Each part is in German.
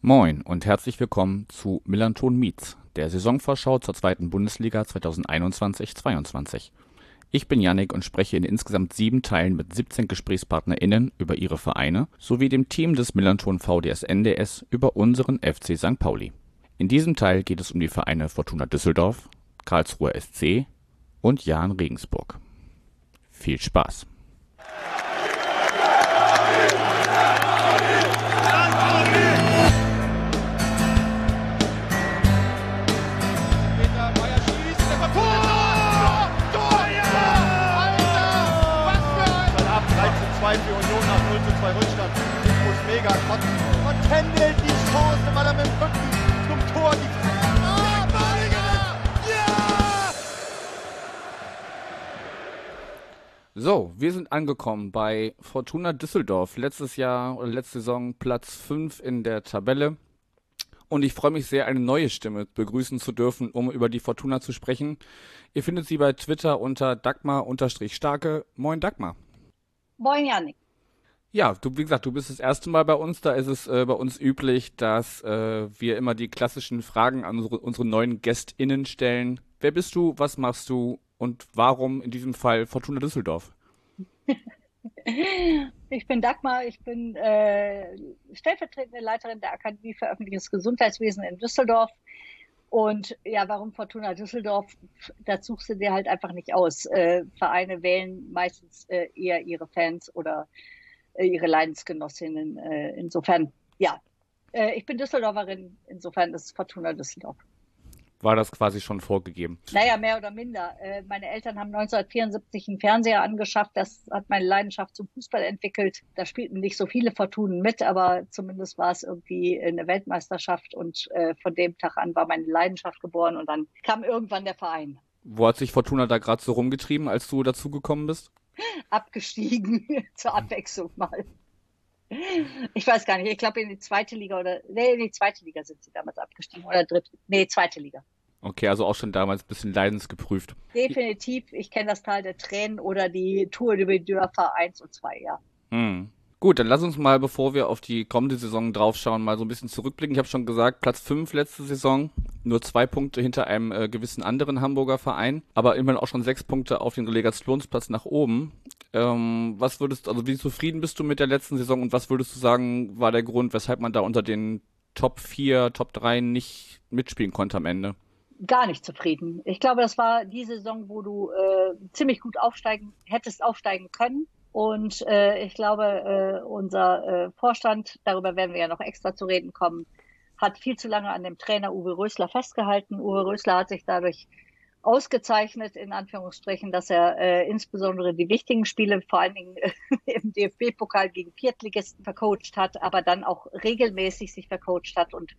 Moin und herzlich willkommen zu Millanton Meets, der Saisonvorschau zur zweiten Bundesliga 2021-22. Ich bin Yannick und spreche in insgesamt sieben Teilen mit 17 GesprächspartnerInnen über ihre Vereine sowie dem Team des Millanton VDS NDS über unseren FC St. Pauli. In diesem Teil geht es um die Vereine Fortuna Düsseldorf, Karlsruher SC und Jahn Regensburg. Viel Spaß! So, wir sind angekommen bei Fortuna Düsseldorf. Letztes Jahr oder letzte Saison Platz 5 in der Tabelle. Und ich freue mich sehr, eine neue Stimme begrüßen zu dürfen, um über die Fortuna zu sprechen. Ihr findet sie bei Twitter unter Dagmar-Starke. Moin Dagmar. Moin, Janik. Ja, du, wie gesagt, du bist das erste Mal bei uns. Da ist es äh, bei uns üblich, dass äh, wir immer die klassischen Fragen an unsere, unsere neuen GästInnen stellen. Wer bist du? Was machst du? Und warum in diesem Fall Fortuna Düsseldorf? Ich bin Dagmar, ich bin äh, stellvertretende Leiterin der Akademie für öffentliches Gesundheitswesen in Düsseldorf. Und ja, warum Fortuna Düsseldorf? Das suchst du dir halt einfach nicht aus. Äh, Vereine wählen meistens äh, eher ihre Fans oder äh, ihre Leidensgenossinnen. Äh, insofern, ja, äh, ich bin Düsseldorferin, insofern ist Fortuna Düsseldorf. War das quasi schon vorgegeben? Naja, mehr oder minder. Äh, Meine Eltern haben 1974 einen Fernseher angeschafft. Das hat meine Leidenschaft zum Fußball entwickelt. Da spielten nicht so viele Fortunen mit, aber zumindest war es irgendwie eine Weltmeisterschaft. Und äh, von dem Tag an war meine Leidenschaft geboren. Und dann kam irgendwann der Verein. Wo hat sich Fortuna da gerade so rumgetrieben, als du dazugekommen bist? Abgestiegen zur Abwechslung mal. Ich weiß gar nicht. Ich glaube in die zweite Liga oder nee, in die zweite Liga sind sie damals abgestiegen oder dritte. Nee, zweite Liga. Okay, also auch schon damals ein bisschen leidensgeprüft. Definitiv. Ich kenne das Tal der Tränen oder die Tour de Dörfer 1 und 2, ja. Hm. Gut, dann lass uns mal, bevor wir auf die kommende Saison draufschauen, mal so ein bisschen zurückblicken. Ich habe schon gesagt, Platz 5 letzte Saison, nur zwei Punkte hinter einem äh, gewissen anderen Hamburger Verein, aber immerhin auch schon sechs Punkte auf den Relegationsplatz nach oben. Ähm, was würdest du, also wie zufrieden bist du mit der letzten Saison und was würdest du sagen, war der Grund, weshalb man da unter den Top 4, Top 3 nicht mitspielen konnte am Ende? Gar nicht zufrieden. Ich glaube, das war die Saison, wo du äh, ziemlich gut aufsteigen hättest aufsteigen können. Und äh, ich glaube, äh, unser äh, Vorstand, darüber werden wir ja noch extra zu reden kommen, hat viel zu lange an dem Trainer Uwe Rösler festgehalten. Uwe Rösler hat sich dadurch ausgezeichnet, in Anführungsstrichen, dass er äh, insbesondere die wichtigen Spiele, vor allen Dingen äh, im DFB-Pokal gegen Viertligisten vercoacht hat, aber dann auch regelmäßig sich vercoacht hat und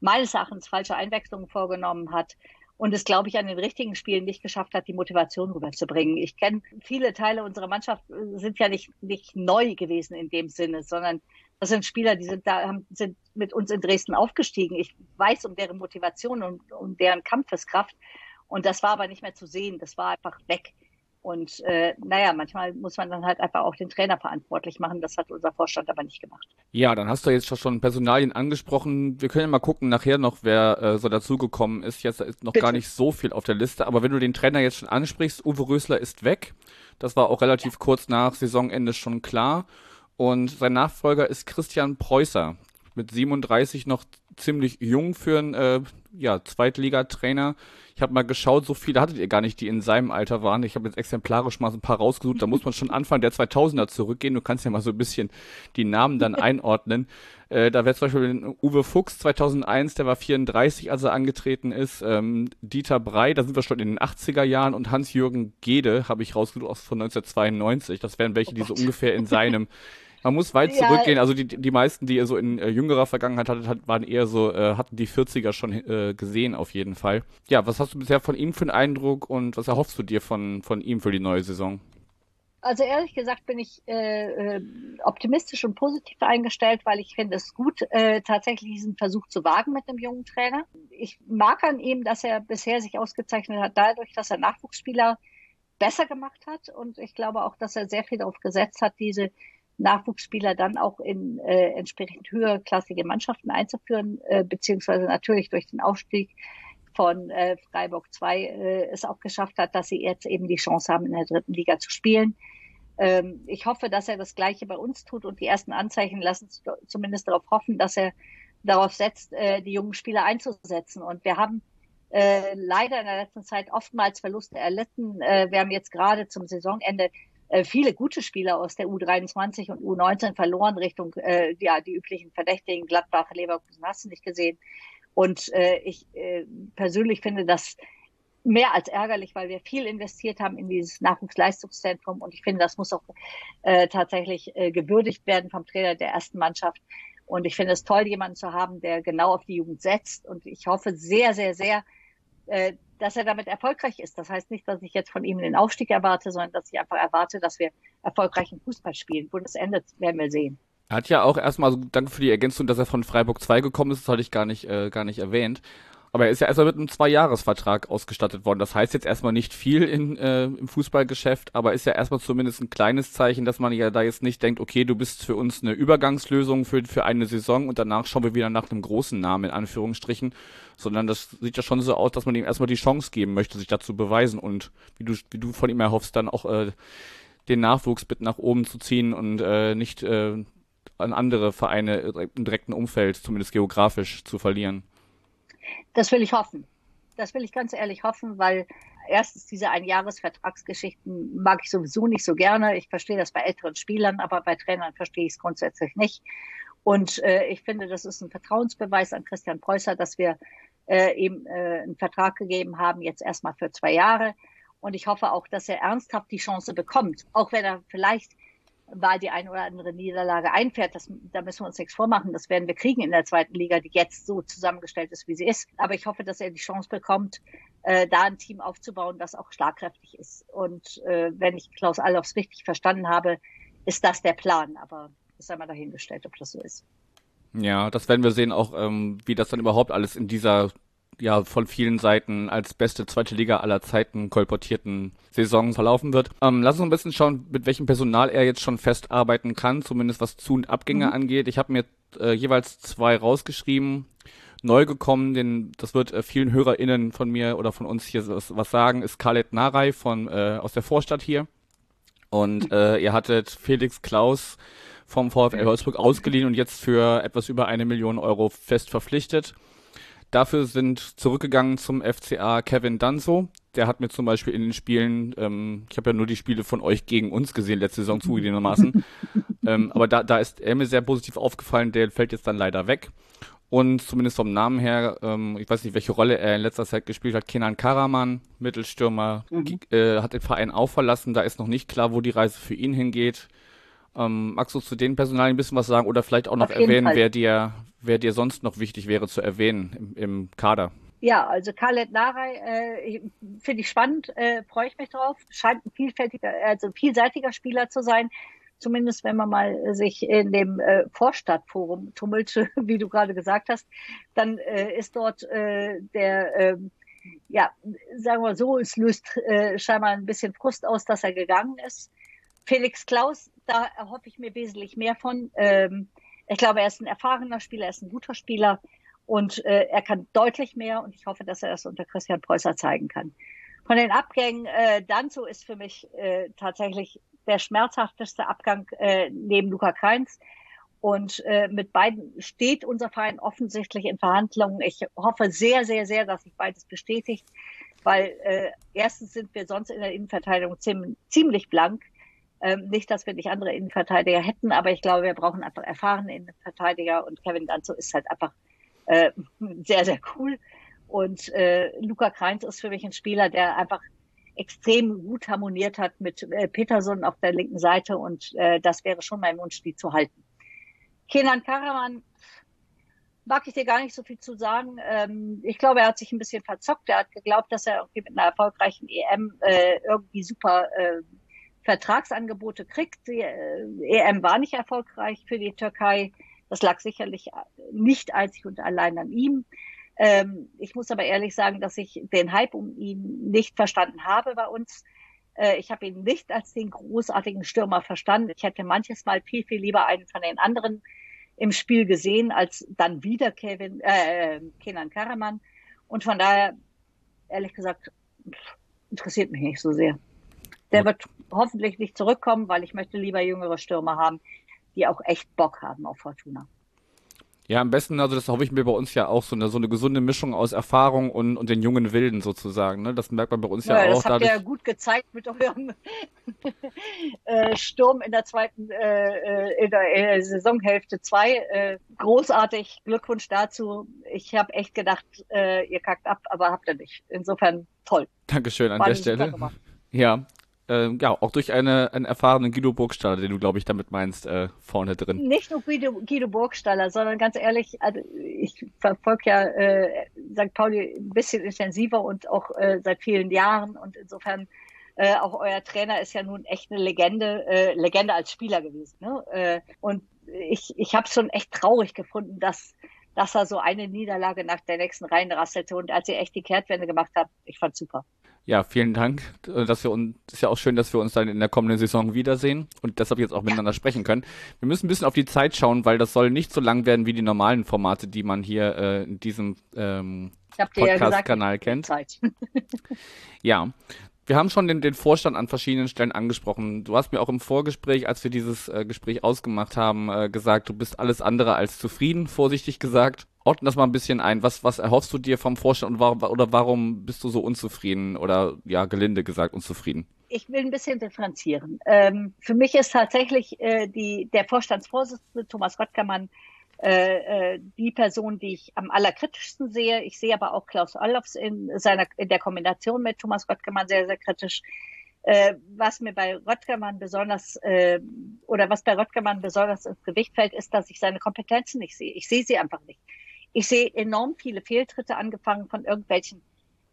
meines Erachtens falsche Einwechslungen vorgenommen hat und es, glaube ich, an den richtigen Spielen nicht geschafft hat, die Motivation rüberzubringen. Ich kenne viele Teile unserer Mannschaft, äh, sind ja nicht, nicht neu gewesen in dem Sinne, sondern das sind Spieler, die sind da, haben, sind mit uns in Dresden aufgestiegen. Ich weiß um deren Motivation und um deren Kampfeskraft. Und das war aber nicht mehr zu sehen. Das war einfach weg. Und äh, naja, manchmal muss man dann halt einfach auch den Trainer verantwortlich machen. Das hat unser Vorstand aber nicht gemacht. Ja, dann hast du jetzt schon Personalien angesprochen. Wir können ja mal gucken nachher noch, wer äh, so dazugekommen ist. Jetzt ist noch Bitte. gar nicht so viel auf der Liste. Aber wenn du den Trainer jetzt schon ansprichst, Uwe Rösler ist weg. Das war auch relativ kurz nach Saisonende schon klar. Und sein Nachfolger ist Christian Preußer. Mit 37 noch ziemlich jung für einen äh, ja, Zweitligatrainer. Ich habe mal geschaut, so viele hattet ihr gar nicht, die in seinem Alter waren. Ich habe jetzt exemplarisch mal so ein paar rausgesucht. Da muss man schon Anfang der 2000er zurückgehen. Du kannst ja mal so ein bisschen die Namen dann einordnen. Äh, da wäre zum Beispiel Uwe Fuchs 2001, der war 34, als er angetreten ist. Ähm, Dieter Brey, da sind wir schon in den 80er Jahren. Und Hans-Jürgen Gede habe ich rausgesucht aus von 1992. Das wären welche, die so ungefähr in seinem man muss weit Ja. zurückgehen. Also die, die meisten, die ihr so in äh, jüngerer Vergangenheit hattet, hat, waren eher so, äh, hatten die 40er schon äh, gesehen auf jeden Fall. Ja, was hast du bisher von ihm für einen Eindruck und was erhoffst du dir von, von ihm für die neue Saison? Also ehrlich gesagt bin ich äh, äh, optimistisch und positiv eingestellt, weil ich finde es gut, äh, tatsächlich diesen Versuch zu wagen mit einem jungen Trainer. Ich mag an ihm, dass er bisher sich ausgezeichnet hat, dadurch, dass er Nachwuchsspieler besser gemacht hat. Und ich glaube auch, dass er sehr viel darauf gesetzt hat, diese Nachwuchsspieler dann auch in äh, entsprechend höherklassige Mannschaften einzuführen, äh, beziehungsweise natürlich durch den Aufstieg von äh, Freiburg 2 äh, es auch geschafft hat, dass sie jetzt eben die Chance haben, in der dritten Liga zu spielen. Ähm, ich hoffe, dass er das Gleiche bei uns tut und die ersten Anzeichen lassen zumindest darauf hoffen, dass er darauf setzt, äh, die jungen Spieler einzusetzen. Und wir haben äh, leider in der letzten Zeit oftmals Verluste erlitten. Äh, wir haben jetzt gerade zum Saisonende äh, viele gute Spieler aus der U23 und U19 verloren Richtung äh, ja die üblichen Verdächtigen Gladbach, Leverkusen hast du nicht gesehen. Und äh, ich äh, persönlich finde das mehr als ärgerlich, weil wir viel investiert haben in dieses Nachwuchsleistungszentrum und ich finde, das muss auch äh, tatsächlich äh, gewürdigt werden vom Trainer der ersten Mannschaft. Und ich finde es toll, jemanden zu haben, der genau auf die Jugend setzt. Und ich hoffe sehr, sehr, sehr, äh, dass er damit erfolgreich ist. Das heißt nicht, dass ich jetzt von ihm den Aufstieg erwarte, sondern dass ich einfach erwarte, dass wir erfolgreichen Fußball spielen. Wo das endet, werden wir sehen. Er hat ja auch erstmal, also danke für die Ergänzung, dass er von Freiburg 2 gekommen ist, das hatte ich gar nicht, äh, gar nicht erwähnt. Aber er ist ja erstmal mit einem Zwei-Jahres-Vertrag ausgestattet worden. Das heißt jetzt erstmal nicht viel in, äh, im Fußballgeschäft, aber ist ja erstmal zumindest ein kleines Zeichen, dass man ja da jetzt nicht denkt, okay, du bist für uns eine Übergangslösung für, für eine Saison und danach schauen wir wieder nach einem großen Namen in Anführungsstrichen, sondern das sieht ja schon so aus, dass man ihm erstmal die Chance geben möchte, sich dazu beweisen und wie du, wie du von ihm erhoffst, dann auch äh, den Nachwuchs mit nach oben zu ziehen und äh, nicht äh, an andere Vereine im direkten Umfeld, zumindest geografisch, zu verlieren. Das will ich hoffen. Das will ich ganz ehrlich hoffen, weil erstens diese Einjahresvertragsgeschichten mag ich sowieso nicht so gerne. Ich verstehe das bei älteren Spielern, aber bei Trainern verstehe ich es grundsätzlich nicht. Und äh, ich finde, das ist ein Vertrauensbeweis an Christian Preußer, dass wir äh, ihm äh, einen Vertrag gegeben haben, jetzt erstmal für zwei Jahre. Und ich hoffe auch, dass er ernsthaft die Chance bekommt, auch wenn er vielleicht weil die eine oder andere Niederlage einfährt. Das, da müssen wir uns nichts vormachen. Das werden wir kriegen in der zweiten Liga, die jetzt so zusammengestellt ist, wie sie ist. Aber ich hoffe, dass er die Chance bekommt, äh, da ein Team aufzubauen, das auch schlagkräftig ist. Und äh, wenn ich Klaus Allofs richtig verstanden habe, ist das der Plan. Aber das sei mal dahingestellt, ob das so ist. Ja, das werden wir sehen, auch ähm, wie das dann überhaupt alles in dieser ja von vielen Seiten als beste zweite Liga aller Zeiten kolportierten Saison verlaufen wird. Ähm, lass uns ein bisschen schauen, mit welchem Personal er jetzt schon festarbeiten kann, zumindest was Zu- und Abgänge mhm. angeht. Ich habe mir äh, jeweils zwei rausgeschrieben. Neu gekommen, den, das wird äh, vielen HörerInnen von mir oder von uns hier was, was sagen, ist Khaled Narei von äh, aus der Vorstadt hier. Und äh, ihr hattet Felix Klaus vom VfL Wolfsburg ausgeliehen und jetzt für etwas über eine Million Euro fest verpflichtet. Dafür sind zurückgegangen zum FCA Kevin Danzo. Der hat mir zum Beispiel in den Spielen, ähm, ich habe ja nur die Spiele von euch gegen uns gesehen, letzte Saison zugegebenermaßen. ähm, aber da, da ist er mir sehr positiv aufgefallen, der fällt jetzt dann leider weg. Und zumindest vom Namen her, ähm, ich weiß nicht, welche Rolle er in letzter Zeit gespielt hat, Kenan Karaman, Mittelstürmer, mhm. äh, hat den Verein auch verlassen. Da ist noch nicht klar, wo die Reise für ihn hingeht. Ähm, magst du zu den Personalien ein bisschen was sagen oder vielleicht auch noch erwähnen, wer dir, wer dir sonst noch wichtig wäre zu erwähnen im, im Kader? Ja, also Khaled Narei äh, finde ich spannend, äh, freue ich mich drauf. Scheint ein vielfältiger, also vielseitiger Spieler zu sein. Zumindest wenn man mal sich in dem äh, Vorstadtforum tummelt, wie du gerade gesagt hast, dann äh, ist dort äh, der, äh, ja, sagen wir so, es löst äh, scheinbar ein bisschen Frust aus, dass er gegangen ist. Felix Klaus, da erhoffe ich mir wesentlich mehr von. Ähm, ich glaube, er ist ein erfahrener Spieler, er ist ein guter Spieler und äh, er kann deutlich mehr und ich hoffe, dass er das unter Christian Preußer zeigen kann. Von den Abgängen, äh, Danzo ist für mich äh, tatsächlich der schmerzhafteste Abgang äh, neben Luca Kreins. Und äh, mit beiden steht unser Verein offensichtlich in Verhandlungen. Ich hoffe sehr, sehr, sehr, dass sich beides bestätigt, weil äh, erstens sind wir sonst in der Innenverteidigung ziemlich blank. Ähm, nicht, dass wir nicht andere Innenverteidiger hätten, aber ich glaube, wir brauchen einfach erfahrene Innenverteidiger und Kevin Danzo ist halt einfach äh, sehr, sehr cool. Und äh, Luca Kreins ist für mich ein Spieler, der einfach extrem gut harmoniert hat mit äh, Peterson auf der linken Seite und äh, das wäre schon mein Wunsch, die zu halten. Kenan Karaman mag ich dir gar nicht so viel zu sagen. Ähm, ich glaube, er hat sich ein bisschen verzockt. Er hat geglaubt, dass er irgendwie mit einer erfolgreichen EM äh, irgendwie super äh, Vertragsangebote kriegt. Die äh, EM war nicht erfolgreich für die Türkei. Das lag sicherlich nicht einzig und allein an ihm. Ähm, ich muss aber ehrlich sagen, dass ich den Hype um ihn nicht verstanden habe bei uns. Äh, ich habe ihn nicht als den großartigen Stürmer verstanden. Ich hätte manches Mal viel, viel lieber einen von den anderen im Spiel gesehen, als dann wieder Kevin, äh, Kenan Karaman. Und von daher, ehrlich gesagt, interessiert mich nicht so sehr. Der wird hoffentlich nicht zurückkommen, weil ich möchte lieber jüngere Stürmer haben, die auch echt Bock haben auf Fortuna. Ja, am besten, also das hoffe ich mir bei uns ja auch, so eine, so eine gesunde Mischung aus Erfahrung und, und den jungen Wilden sozusagen. Ne? Das merkt man bei uns ja, ja auch. Das habt ihr ja gut gezeigt mit eurem äh, Sturm in der zweiten, äh, äh in der Saisonhälfte 2. Äh, großartig, Glückwunsch dazu. Ich habe echt gedacht, äh, ihr kackt ab, aber habt ihr nicht. Insofern toll. Dankeschön an War der Stelle. Ja, äh, ja, auch durch eine, einen erfahrenen Guido Burgstaller, den du, glaube ich, damit meinst, äh, vorne drin. Nicht nur Guido, Guido Burgstaller, sondern ganz ehrlich, also ich verfolge ja äh, St. Pauli ein bisschen intensiver und auch äh, seit vielen Jahren und insofern äh, auch euer Trainer ist ja nun echt eine Legende, äh, Legende als Spieler gewesen. Ne? Äh, und ich, ich habe es schon echt traurig gefunden, dass dass er so eine Niederlage nach der nächsten reinrasselte und als ihr echt die Kehrtwende gemacht habt, ich fand super. Ja, vielen Dank. Dass wir uns, ist ja auch schön, dass wir uns dann in der kommenden Saison wiedersehen und deshalb jetzt auch miteinander sprechen können. Wir müssen ein bisschen auf die Zeit schauen, weil das soll nicht so lang werden wie die normalen Formate, die man hier äh, in diesem ähm, Podcast-Kanal ja kennt. Ja. Wir haben schon den, den Vorstand an verschiedenen Stellen angesprochen. Du hast mir auch im Vorgespräch, als wir dieses äh, Gespräch ausgemacht haben, äh, gesagt, du bist alles andere als zufrieden, vorsichtig gesagt ordne das mal ein bisschen ein. Was, was erhoffst du dir vom Vorstand und warum, oder warum bist du so unzufrieden oder ja, gelinde gesagt unzufrieden? Ich will ein bisschen differenzieren. Ähm, für mich ist tatsächlich äh, die, der Vorstandsvorsitzende Thomas Röttgermann äh, äh, die Person, die ich am allerkritischsten sehe. Ich sehe aber auch Klaus Allofs in seiner in der Kombination mit Thomas Röttgermann sehr, sehr kritisch. Äh, was mir bei Röttgermann besonders äh, oder was bei Röttgermann besonders ins Gewicht fällt, ist, dass ich seine Kompetenzen nicht sehe. Ich sehe sie einfach nicht. Ich sehe enorm viele Fehltritte, angefangen von irgendwelchen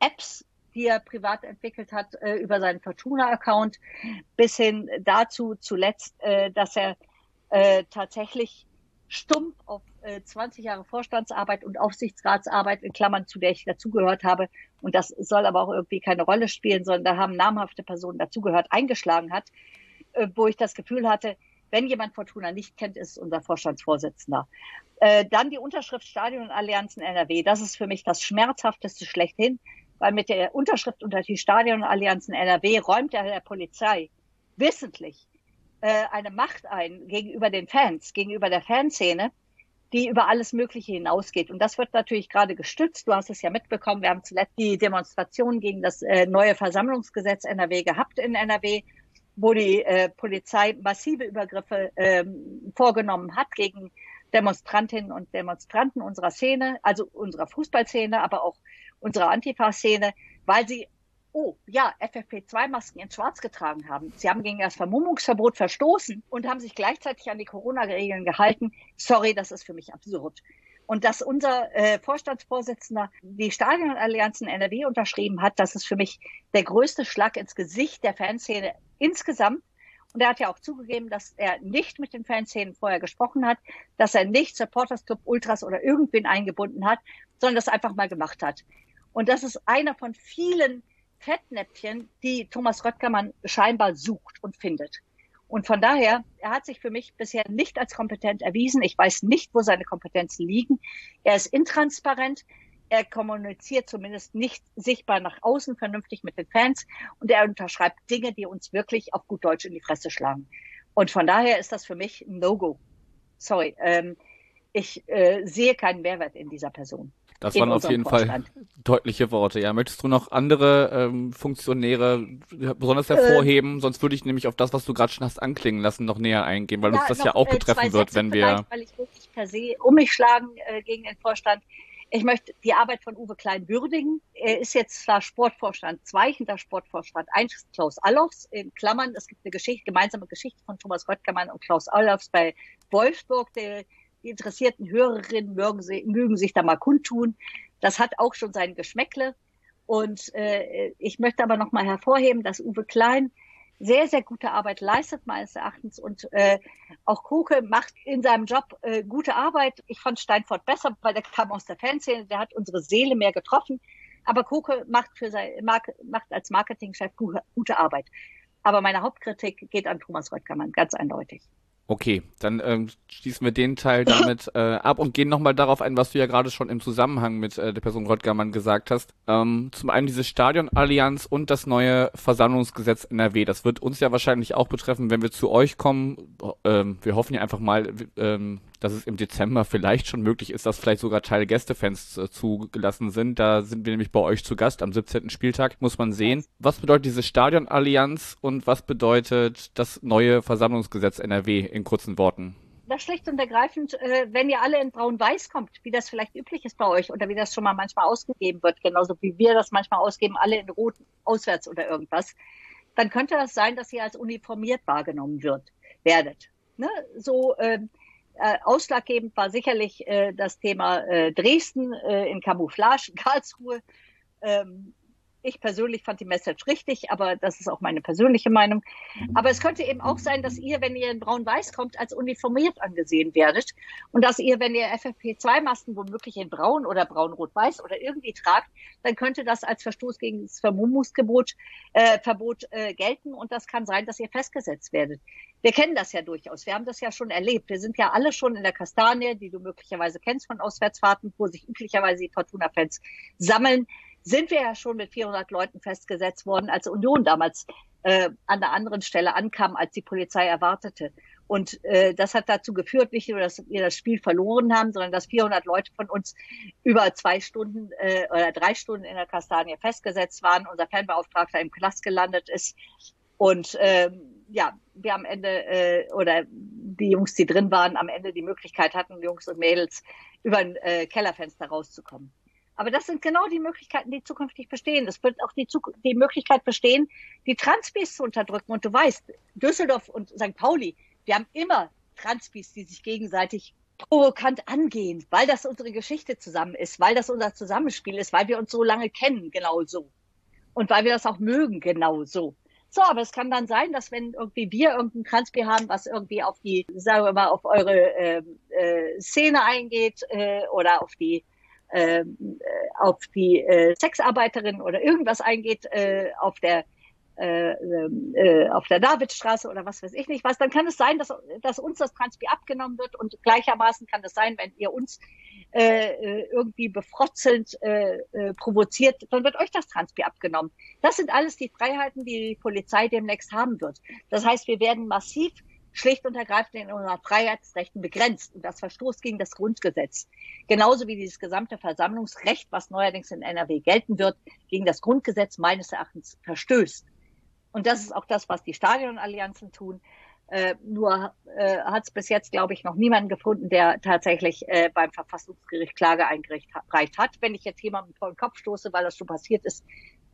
Apps, die er privat entwickelt hat, äh, über seinen Fortuna-Account, bis hin dazu zuletzt, äh, dass er tatsächlich stumpf auf äh, 20 Jahre Vorstandsarbeit und Aufsichtsratsarbeit, in Klammern, zu der ich dazugehört habe, und das soll aber auch irgendwie keine Rolle spielen, sondern da haben namhafte Personen dazugehört, eingeschlagen hat, äh, wo ich das Gefühl hatte, wenn jemand Fortuna nicht kennt, ist unser Vorstandsvorsitzender. Äh, dann die Unterschrift Stadion Allianzen NRW. Das ist für mich das schmerzhafteste schlechthin, weil mit der Unterschrift unter die Stadion Allianzen NRW räumt er der Polizei wissentlich äh, eine Macht ein gegenüber den Fans, gegenüber der Fanszene, die über alles Mögliche hinausgeht. Und das wird natürlich gerade gestützt. Du hast es ja mitbekommen. Wir haben zuletzt die Demonstration gegen das äh, neue Versammlungsgesetz NRW gehabt in NRW wo die äh, Polizei massive Übergriffe ähm, vorgenommen hat gegen Demonstrantinnen und Demonstranten unserer Szene, also unserer Fußballszene, aber auch unserer Antifa-Szene, weil sie, oh ja, FFP2-Masken in Schwarz getragen haben. Sie haben gegen das Vermummungsverbot verstoßen und haben sich gleichzeitig an die Corona-Regeln gehalten. Sorry, das ist für mich absurd. Und dass unser äh, Vorstandsvorsitzender die Stadionallianzen NRW unterschrieben hat, das ist für mich der größte Schlag ins Gesicht der Fanszene insgesamt. Und er hat ja auch zugegeben, dass er nicht mit den Fanszenen vorher gesprochen hat, dass er nicht Supporters Club, Ultras oder irgendwen eingebunden hat, sondern das einfach mal gemacht hat. Und das ist einer von vielen Fettnäpfchen, die Thomas Röttgermann scheinbar sucht und findet. Und von daher, er hat sich für mich bisher nicht als kompetent erwiesen. Ich weiß nicht, wo seine Kompetenzen liegen. Er ist intransparent. Er kommuniziert zumindest nicht sichtbar nach außen vernünftig mit den Fans und er unterschreibt Dinge, die uns wirklich auf gut Deutsch in die Fresse schlagen. Und von daher ist das für mich ein No-Go. Sorry, ähm, ich äh, sehe keinen Mehrwert in dieser Person. Das waren auf jeden Vorstand. Fall deutliche Worte. Ja, möchtest du noch andere ähm, Funktionäre besonders hervorheben? Äh, Sonst würde ich nämlich auf das, was du gerade schon hast anklingen lassen, noch näher eingehen, weil ja, uns das noch, ja auch äh, betreffen wird, wenn wir. Weil ich wirklich per se um mich schlagen äh, gegen den Vorstand. Ich möchte die Arbeit von Uwe Klein würdigen. Er ist jetzt zwar Sportvorstand 2, hinter Sportvorstand 1 Klaus Allofs. In Klammern, es gibt eine Geschichte, gemeinsame Geschichte von Thomas Röttgermann und Klaus Allofs bei Wolfsburg, der die interessierten Hörerinnen mögen, mögen sich da mal kundtun. Das hat auch schon sein Geschmäckle. Und äh, ich möchte aber noch mal hervorheben, dass Uwe Klein sehr, sehr gute Arbeit leistet, meines Erachtens. Und äh, auch Koke macht in seinem Job äh, gute Arbeit. Ich fand Steinfort besser, weil der kam aus der Fanszene, der hat unsere Seele mehr getroffen. Aber Koke macht, für sein, macht als Marketingchef gute, gute Arbeit. Aber meine Hauptkritik geht an Thomas Röttgermann, ganz eindeutig. Okay, dann ähm, schließen wir den Teil damit äh, ab und gehen nochmal darauf ein, was du ja gerade schon im Zusammenhang mit äh, der Person Röttgermann gesagt hast. Ähm, zum einen diese Stadionallianz und das neue Versammlungsgesetz NRW. Das wird uns ja wahrscheinlich auch betreffen, wenn wir zu euch kommen. Ähm, wir hoffen ja einfach mal, ähm, dass es im Dezember vielleicht schon möglich ist, dass vielleicht sogar Teil Gästefans äh, zugelassen sind. Da sind wir nämlich bei euch zu Gast am 17. Spieltag, muss man sehen. Was bedeutet diese Stadionallianz und was bedeutet das neue Versammlungsgesetz NRW in kurzen Worten? Das schlicht und ergreifend, äh, wenn ihr alle in Braun-Weiß kommt, wie das vielleicht üblich ist bei euch oder wie das schon mal manchmal ausgegeben wird, genauso wie wir das manchmal ausgeben, alle in Rot auswärts oder irgendwas, dann könnte das sein, dass ihr als uniformiert wahrgenommen wird, werdet. Ne? So, äh, äh, ausschlaggebend war sicherlich äh, das Thema äh, Dresden äh, in Camouflage, Karlsruhe. Ähm, ich persönlich fand die Message richtig, aber das ist auch meine persönliche Meinung. Aber es könnte eben auch sein, dass ihr, wenn ihr in Braun-Weiß kommt, als uniformiert angesehen werdet und dass ihr, wenn ihr FFP2-Masken womöglich in Braun oder Braun-Rot-Weiß oder irgendwie tragt, dann könnte das als Verstoß gegen das Vermummungsgebot äh, Verbot äh, gelten und das kann sein, dass ihr festgesetzt werdet. Wir kennen das ja durchaus. Wir haben das ja schon erlebt. Wir sind ja alle schon in der Kastanie, die du möglicherweise kennst von Auswärtsfahrten, wo sich üblicherweise die Fortuna-Fans sammeln sind wir ja schon mit 400 Leuten festgesetzt worden, als Union damals äh, an der anderen Stelle ankam, als die Polizei erwartete. Und äh, das hat dazu geführt, nicht nur, dass wir das Spiel verloren haben, sondern dass 400 Leute von uns über zwei Stunden äh, oder drei Stunden in der Kastanie festgesetzt waren. Unser Fanbeauftragter im Knast gelandet ist. Und ähm, ja, wir am Ende äh, oder die Jungs, die drin waren, am Ende die Möglichkeit hatten, Jungs und Mädels über ein äh, Kellerfenster rauszukommen. Aber das sind genau die Möglichkeiten, die zukünftig bestehen. Es wird auch die, die Möglichkeit bestehen, die Transbis zu unterdrücken. Und du weißt, Düsseldorf und St. Pauli, wir haben immer Transbis, die sich gegenseitig provokant angehen, weil das unsere Geschichte zusammen ist, weil das unser Zusammenspiel ist, weil wir uns so lange kennen, genau so. Und weil wir das auch mögen, genau so. So, aber es kann dann sein, dass wenn irgendwie wir irgendein Transpi haben, was irgendwie auf die, sagen wir mal, auf eure äh, äh, Szene eingeht äh, oder auf die äh, auf die äh, Sexarbeiterin oder irgendwas eingeht äh, auf der äh, äh, auf der Davidstraße oder was weiß ich nicht was, dann kann es sein, dass, dass uns das Transpi abgenommen wird und gleichermaßen kann es sein, wenn ihr uns äh, äh, irgendwie befrotzelnd äh, provoziert, dann wird euch das Transpi abgenommen. Das sind alles die Freiheiten, die die Polizei demnächst haben wird. Das heißt, wir werden massiv schlicht und ergreifend in unseren Freiheitsrechten begrenzt und das verstoßt gegen das Grundgesetz. Genauso wie dieses gesamte Versammlungsrecht, was neuerdings in NRW gelten wird, gegen das Grundgesetz meines Erachtens verstößt. Und das ist auch das, was die Stadionallianzen tun. Äh, nur äh, hat es bis jetzt, glaube ich, noch niemanden gefunden, der tatsächlich äh, beim Verfassungsgericht Klage eingereicht hat. Wenn ich jetzt jemanden vor den Kopf stoße, weil das schon passiert ist,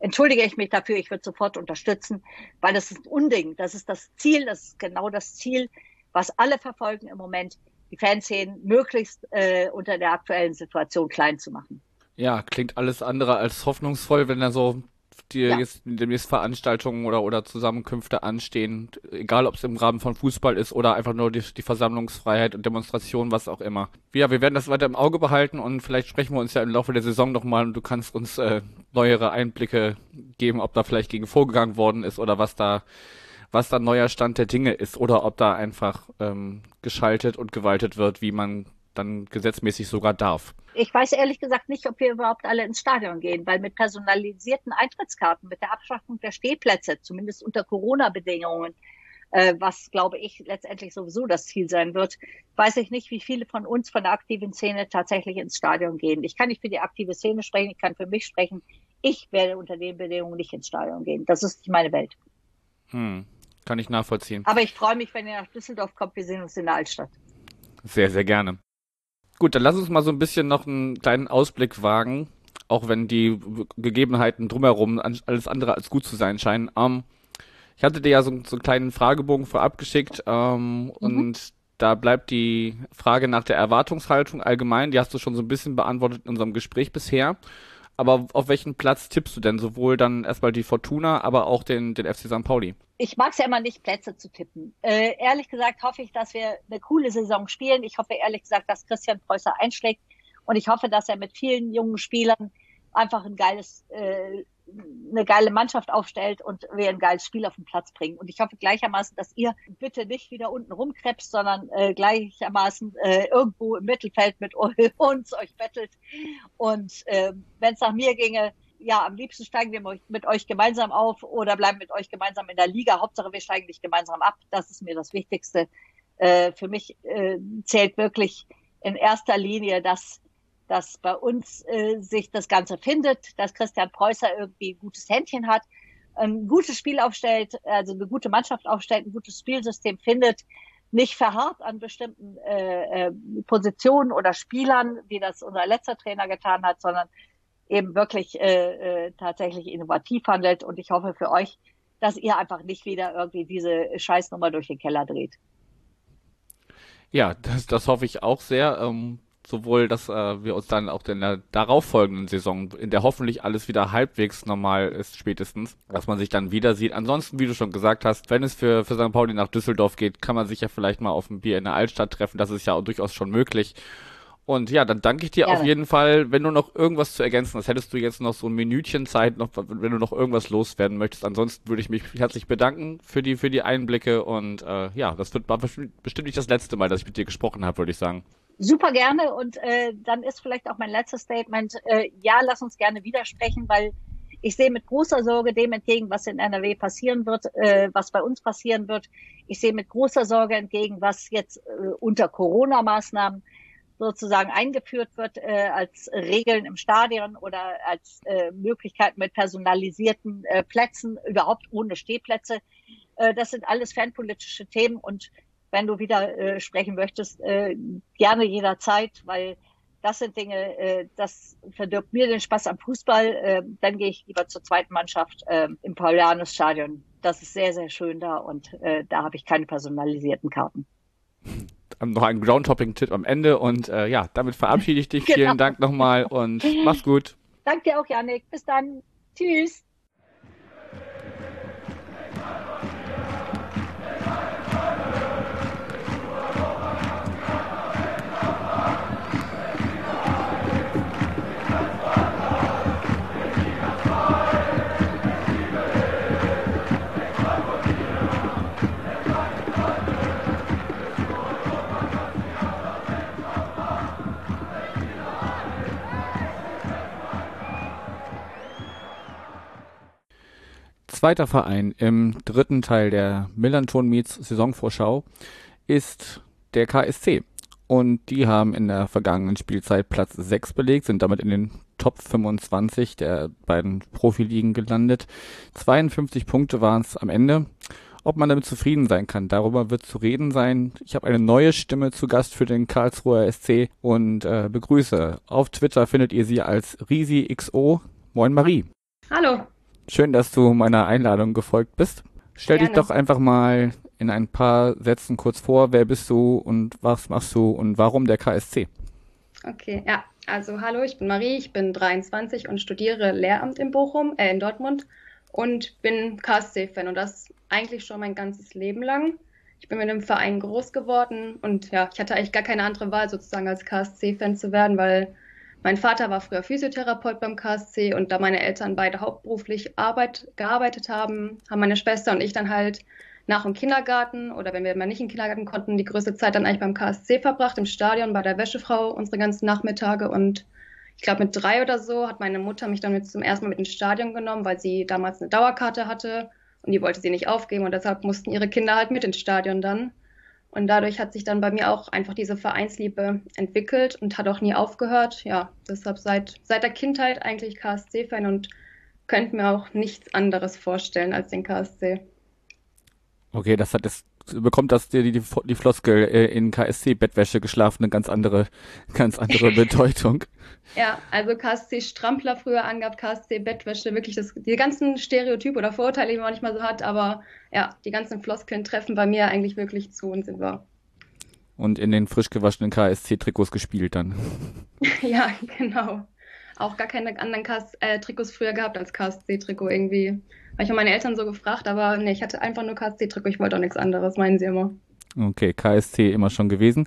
entschuldige ich mich dafür, ich würde sofort unterstützen, weil das ist ein Unding. Das ist das Ziel, das ist genau das Ziel, was alle verfolgen im Moment, die Fanszenen möglichst äh, unter der aktuellen Situation klein zu machen. Ja, klingt alles andere als hoffnungsvoll, wenn da so die ja. jetzt demnächst Veranstaltungen oder, oder Zusammenkünfte anstehen, egal ob es im Rahmen von Fußball ist oder einfach nur die, die Versammlungsfreiheit und Demonstration, was auch immer. Ja, wir werden das weiter im Auge behalten und vielleicht sprechen wir uns ja im Laufe der Saison nochmal und du kannst uns äh, neuere Einblicke geben, ob da vielleicht gegen vorgegangen worden ist oder was da was da neuer Stand der Dinge ist oder ob da einfach ähm, geschaltet und gewaltet wird, wie man dann gesetzmäßig sogar darf. Ich weiß ehrlich gesagt nicht, ob wir überhaupt alle ins Stadion gehen, weil mit personalisierten Eintrittskarten, mit der Abschaffung der Stehplätze, zumindest unter Corona-Bedingungen, äh, was glaube ich letztendlich sowieso das Ziel sein wird, weiß ich nicht, wie viele von uns von der aktiven Szene tatsächlich ins Stadion gehen. Ich kann nicht für die aktive Szene sprechen, ich kann für mich sprechen. Ich werde unter den Bedingungen nicht ins Stadion gehen. Das ist nicht meine Welt. Hm, kann ich nachvollziehen. Aber ich freue mich, wenn ihr nach Düsseldorf kommt. Wir sehen uns in der Altstadt. Sehr, sehr gerne. Gut, dann lass uns mal so ein bisschen noch einen kleinen Ausblick wagen, auch wenn die Gegebenheiten drumherum alles andere als gut zu sein scheinen. Ähm, ich hatte dir ja so, so einen kleinen Fragebogen vorab geschickt ähm, mhm. und da bleibt die Frage nach der Erwartungshaltung allgemein, die hast du schon so ein bisschen beantwortet in unserem Gespräch bisher. Aber auf welchen Platz tippst du denn? Sowohl dann erstmal die Fortuna, aber auch den, den FC St. Pauli? Ich mag es ja immer nicht, Plätze zu tippen. Äh, ehrlich gesagt hoffe ich, dass wir eine coole Saison spielen. Ich hoffe ehrlich gesagt, dass Christian Preußer einschlägt. Und ich hoffe, dass er mit vielen jungen Spielern einfach ein geiles, äh, eine geile Mannschaft aufstellt und wir ein geiles Spiel auf den Platz bringen. Und ich hoffe gleichermaßen, dass ihr bitte nicht wieder unten rumkrebst, sondern äh, gleichermaßen äh, irgendwo im Mittelfeld mit uns euch bettelt. Und äh, wenn es nach mir ginge, ja, am liebsten steigen wir mit euch gemeinsam auf oder bleiben mit euch gemeinsam in der Liga. Hauptsache, wir steigen nicht gemeinsam ab. Das ist mir das Wichtigste. Äh, für mich äh, zählt wirklich in erster Linie, dass, dass bei uns äh, sich das Ganze findet, dass Christian Preußer irgendwie ein gutes Händchen hat, ein gutes Spiel aufstellt, also eine gute Mannschaft aufstellt, ein gutes Spielsystem findet, nicht verharrt an bestimmten äh, äh, Positionen oder Spielern, wie das unser letzter Trainer getan hat, sondern eben wirklich äh, äh, tatsächlich innovativ handelt. Und ich hoffe für euch, dass ihr einfach nicht wieder irgendwie diese Scheißnummer durch den Keller dreht. Ja, das, das hoffe ich auch sehr. Ähm, sowohl, dass äh, wir uns dann auch in der darauffolgenden Saison, in der hoffentlich alles wieder halbwegs normal ist, spätestens, dass man sich dann wieder sieht. Ansonsten, wie du schon gesagt hast, wenn es für, für St. Pauli nach Düsseldorf geht, kann man sich ja vielleicht mal auf ein Bier in der Altstadt treffen. Das ist ja auch durchaus schon möglich. Und ja, dann danke ich dir Gerne. auf jeden Fall. Wenn du noch irgendwas zu ergänzen hast, hättest du jetzt noch so ein Minütchen Zeit, noch, wenn du noch irgendwas loswerden möchtest. Ansonsten würde ich mich herzlich bedanken für die, für die Einblicke. Und äh, ja, das wird bestimmt nicht das letzte Mal, dass ich mit dir gesprochen habe, würde ich sagen. Super gerne. Und äh, dann ist vielleicht auch mein letztes Statement. Äh, ja, lass uns gerne widersprechen, weil ich sehe mit großer Sorge dem entgegen, was in NRW passieren wird, äh, was bei uns passieren wird. Ich sehe mit großer Sorge entgegen, was jetzt äh, unter Corona-Maßnahmen sozusagen eingeführt wird äh, als Regeln im Stadion oder als äh, Möglichkeit mit personalisierten äh, Plätzen, überhaupt ohne Stehplätze. Äh, das sind alles fanpolitische Themen und wenn du wieder äh, sprechen möchtest, äh, gerne jederzeit, weil das sind Dinge, äh, das verdirbt mir den Spaß am Fußball. Äh, dann gehe ich lieber zur zweiten Mannschaft äh, im Paulianus-Stadion. Das ist sehr, sehr schön da und äh, da habe ich keine personalisierten Karten noch einen Groundtopping-Tipp am Ende. Und äh, ja, damit verabschiede ich dich. Genau. Vielen Dank nochmal und mach's gut. Danke dir auch, Janik. Bis dann. Tschüss. Zweiter Verein im dritten Teil der Millanton Meets Saisonvorschau ist der KSC. Und die haben in der vergangenen Spielzeit Platz 6 belegt, sind damit in den Top 25 der beiden Profiligen gelandet. 52 Punkte waren es am Ende. Ob man damit zufrieden sein kann, darüber wird zu reden sein. Ich habe eine neue Stimme zu Gast für den Karlsruher SC und äh, begrüße. Auf Twitter findet ihr sie als RisiXO. Moin Marie. Hallo. Schön, dass du meiner Einladung gefolgt bist. Stell Gerne. dich doch einfach mal in ein paar Sätzen kurz vor. Wer bist du und was machst du und warum der KSC? Okay, ja. Also hallo, ich bin Marie, ich bin 23 und studiere Lehramt in Bochum, äh, in Dortmund und bin KSC-Fan und das eigentlich schon mein ganzes Leben lang. Ich bin mit dem Verein groß geworden und ja, ich hatte eigentlich gar keine andere Wahl sozusagen als KSC-Fan zu werden, weil mein Vater war früher Physiotherapeut beim KSC und da meine Eltern beide hauptberuflich Arbeit, gearbeitet haben, haben meine Schwester und ich dann halt nach dem Kindergarten oder wenn wir mal nicht in den Kindergarten konnten, die größte Zeit dann eigentlich beim KSC verbracht, im Stadion bei der Wäschefrau unsere ganzen Nachmittage und ich glaube mit drei oder so hat meine Mutter mich dann zum ersten Mal mit ins Stadion genommen, weil sie damals eine Dauerkarte hatte und die wollte sie nicht aufgeben und deshalb mussten ihre Kinder halt mit ins Stadion dann. Und dadurch hat sich dann bei mir auch einfach diese Vereinsliebe entwickelt und hat auch nie aufgehört. Ja, deshalb seit, seit der Kindheit eigentlich KSC-Fan und könnte mir auch nichts anderes vorstellen als den KSC. Okay, das hat es bekommt das die, die, die Floskel äh, in KSC-Bettwäsche geschlafen eine ganz andere, ganz andere Bedeutung. ja, also KSC Strampler früher angehabt, KSC Bettwäsche, wirklich das, die ganzen Stereotype oder Vorurteile, die man manchmal so hat, aber ja, die ganzen Floskeln treffen bei mir eigentlich wirklich zu und sind wahr. Und in den frisch gewaschenen KSC-Trikots gespielt dann. ja, genau. Auch gar keine anderen äh, Trikots früher gehabt als KSC-Trikot irgendwie. Habe ich habe meine Eltern so gefragt, aber nee, ich hatte einfach nur KSC-Trikot, ich wollte auch nichts anderes, meinen sie immer. Okay, KSC immer schon gewesen.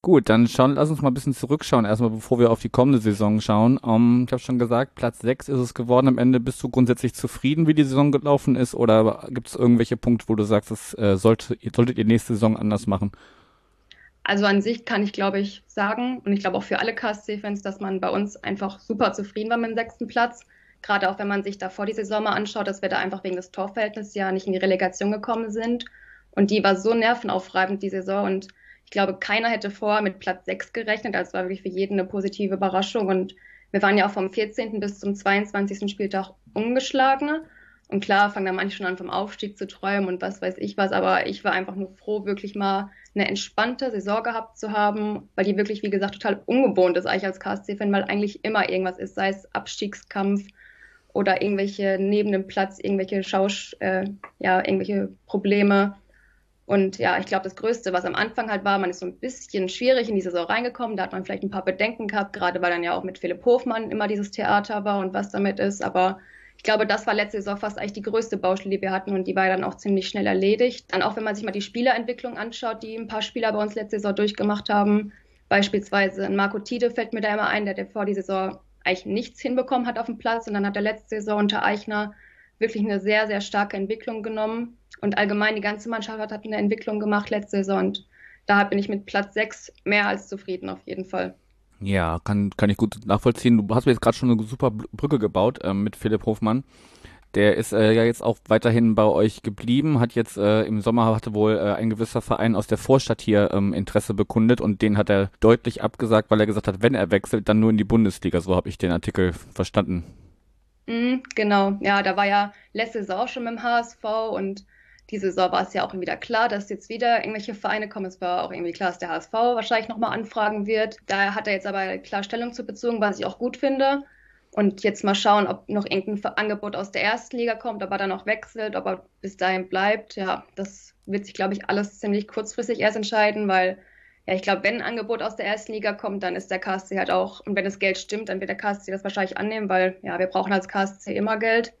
Gut, dann schauen, lass uns mal ein bisschen zurückschauen, erstmal bevor wir auf die kommende Saison schauen. Um, ich habe schon gesagt, Platz 6 ist es geworden am Ende. Bist du grundsätzlich zufrieden, wie die Saison gelaufen ist, oder gibt es irgendwelche Punkte, wo du sagst, das äh, sollte, solltet ihr nächste Saison anders machen? Also an sich kann ich, glaube ich, sagen, und ich glaube auch für alle KSC-Fans, dass man bei uns einfach super zufrieden war mit dem sechsten Platz. Gerade auch wenn man sich davor die Saison mal anschaut, dass wir da einfach wegen des Torverhältnisses ja nicht in die Relegation gekommen sind. Und die war so nervenaufreibend, die Saison. Und ich glaube, keiner hätte vorher mit Platz 6 gerechnet. Also war wirklich für jeden eine positive Überraschung. Und wir waren ja auch vom 14. bis zum 22. Spieltag ungeschlagen. Und klar, fangen da manche schon an, vom Aufstieg zu träumen und was weiß ich was. Aber ich war einfach nur froh, wirklich mal eine entspannte Saison gehabt zu haben, weil die wirklich, wie gesagt, total ungewohnt ist eigentlich als KSC-Fan, weil eigentlich immer irgendwas ist, sei es Abstiegskampf oder irgendwelche neben dem Platz, irgendwelche Schausch, äh, ja, irgendwelche Probleme. Und ja, ich glaube, das Größte, was am Anfang halt war, man ist so ein bisschen schwierig in die Saison reingekommen. Da hat man vielleicht ein paar Bedenken gehabt, gerade weil dann ja auch mit Philipp Hofmann immer dieses Theater war und was damit ist. Aber ich glaube, das war letzte Saison fast eigentlich die größte Baustelle, die wir hatten und die war dann auch ziemlich schnell erledigt. Dann auch, wenn man sich mal die Spielerentwicklung anschaut, die ein paar Spieler bei uns letzte Saison durchgemacht haben. Beispielsweise Marco Tide fällt mir da immer ein, der, der vor die Saison eigentlich nichts hinbekommen hat auf dem Platz und dann hat er letzte Saison unter Eichner wirklich eine sehr, sehr starke Entwicklung genommen. Und allgemein die ganze Mannschaft hat eine Entwicklung gemacht letzte Saison. Und da bin ich mit Platz 6 mehr als zufrieden auf jeden Fall. Ja, kann, kann ich gut nachvollziehen. Du hast mir jetzt gerade schon eine super Brücke gebaut ähm, mit Philipp Hofmann. Der ist äh, ja jetzt auch weiterhin bei euch geblieben, hat jetzt äh, im Sommer hatte wohl äh, ein gewisser Verein aus der Vorstadt hier ähm, Interesse bekundet und den hat er deutlich abgesagt, weil er gesagt hat, wenn er wechselt, dann nur in die Bundesliga. So habe ich den Artikel verstanden. Mhm, genau, ja, da war ja letzte Saison schon mit dem HSV und diese Saison war es ja auch wieder klar, dass jetzt wieder irgendwelche Vereine kommen. Es war auch irgendwie klar, dass der HSV wahrscheinlich nochmal anfragen wird. Da hat er jetzt aber klar Stellung zu bezogen, was ich auch gut finde. Und jetzt mal schauen, ob noch irgendein Angebot aus der ersten Liga kommt, ob er dann noch wechselt, ob er bis dahin bleibt. Ja, das wird sich, glaube ich, alles ziemlich kurzfristig erst entscheiden, weil ja, ich glaube, wenn ein Angebot aus der ersten Liga kommt, dann ist der KSC halt auch, und wenn das Geld stimmt, dann wird der KSC das wahrscheinlich annehmen, weil ja, wir brauchen als KSC immer Geld.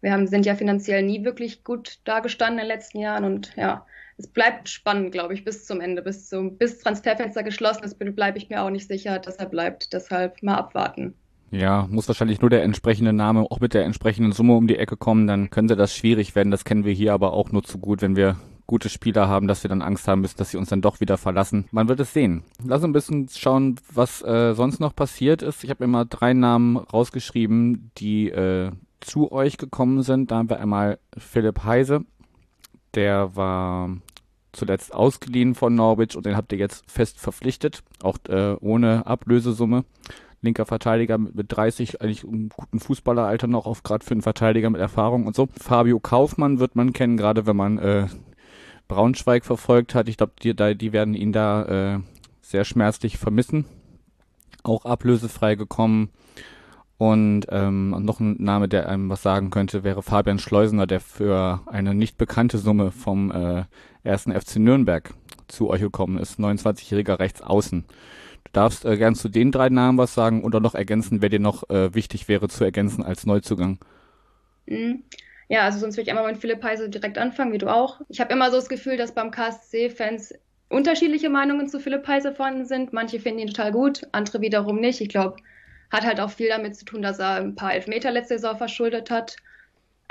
Wir haben, sind ja finanziell nie wirklich gut dagestanden in den letzten Jahren und ja, es bleibt spannend, glaube ich, bis zum Ende, bis zum bis Transferfenster geschlossen ist, bleibe ich mir auch nicht sicher, dass er bleibt. Deshalb mal abwarten. Ja, muss wahrscheinlich nur der entsprechende Name auch mit der entsprechenden Summe um die Ecke kommen, dann könnte das schwierig werden. Das kennen wir hier aber auch nur zu gut, wenn wir gute Spieler haben, dass wir dann Angst haben müssen, dass sie uns dann doch wieder verlassen. Man wird es sehen. Lass uns ein bisschen schauen, was äh, sonst noch passiert ist. Ich habe mir mal drei Namen rausgeschrieben, die äh, zu euch gekommen sind. Da haben wir einmal Philipp Heise, der war zuletzt ausgeliehen von Norwich und den habt ihr jetzt fest verpflichtet, auch äh, ohne Ablösesumme. Linker Verteidiger mit, mit 30, eigentlich einen guten Fußballeralter noch, auch gerade für einen Verteidiger mit Erfahrung und so. Fabio Kaufmann wird man kennen, gerade wenn man äh, Braunschweig verfolgt hat. Ich glaube, die, die werden ihn da äh, sehr schmerzlich vermissen. Auch ablösefrei gekommen. Und ähm, noch ein Name, der einem was sagen könnte, wäre Fabian Schleusener, der für eine nicht bekannte Summe vom äh, ersten FC Nürnberg zu euch gekommen ist. 29-jähriger Rechtsaußen. Darfst äh, gern zu den drei Namen was sagen oder noch ergänzen, wer dir noch äh, wichtig wäre zu ergänzen als Neuzugang. Mhm. Ja, also sonst würde ich einmal mit Philipp Heise direkt anfangen, wie du auch. Ich habe immer so das Gefühl, dass beim KSC-Fans unterschiedliche Meinungen zu Philipp Heise vorhanden sind. Manche finden ihn total gut, andere wiederum nicht. Ich glaube, hat halt auch viel damit zu tun, dass er ein paar Elfmeter letzte Saison verschuldet hat.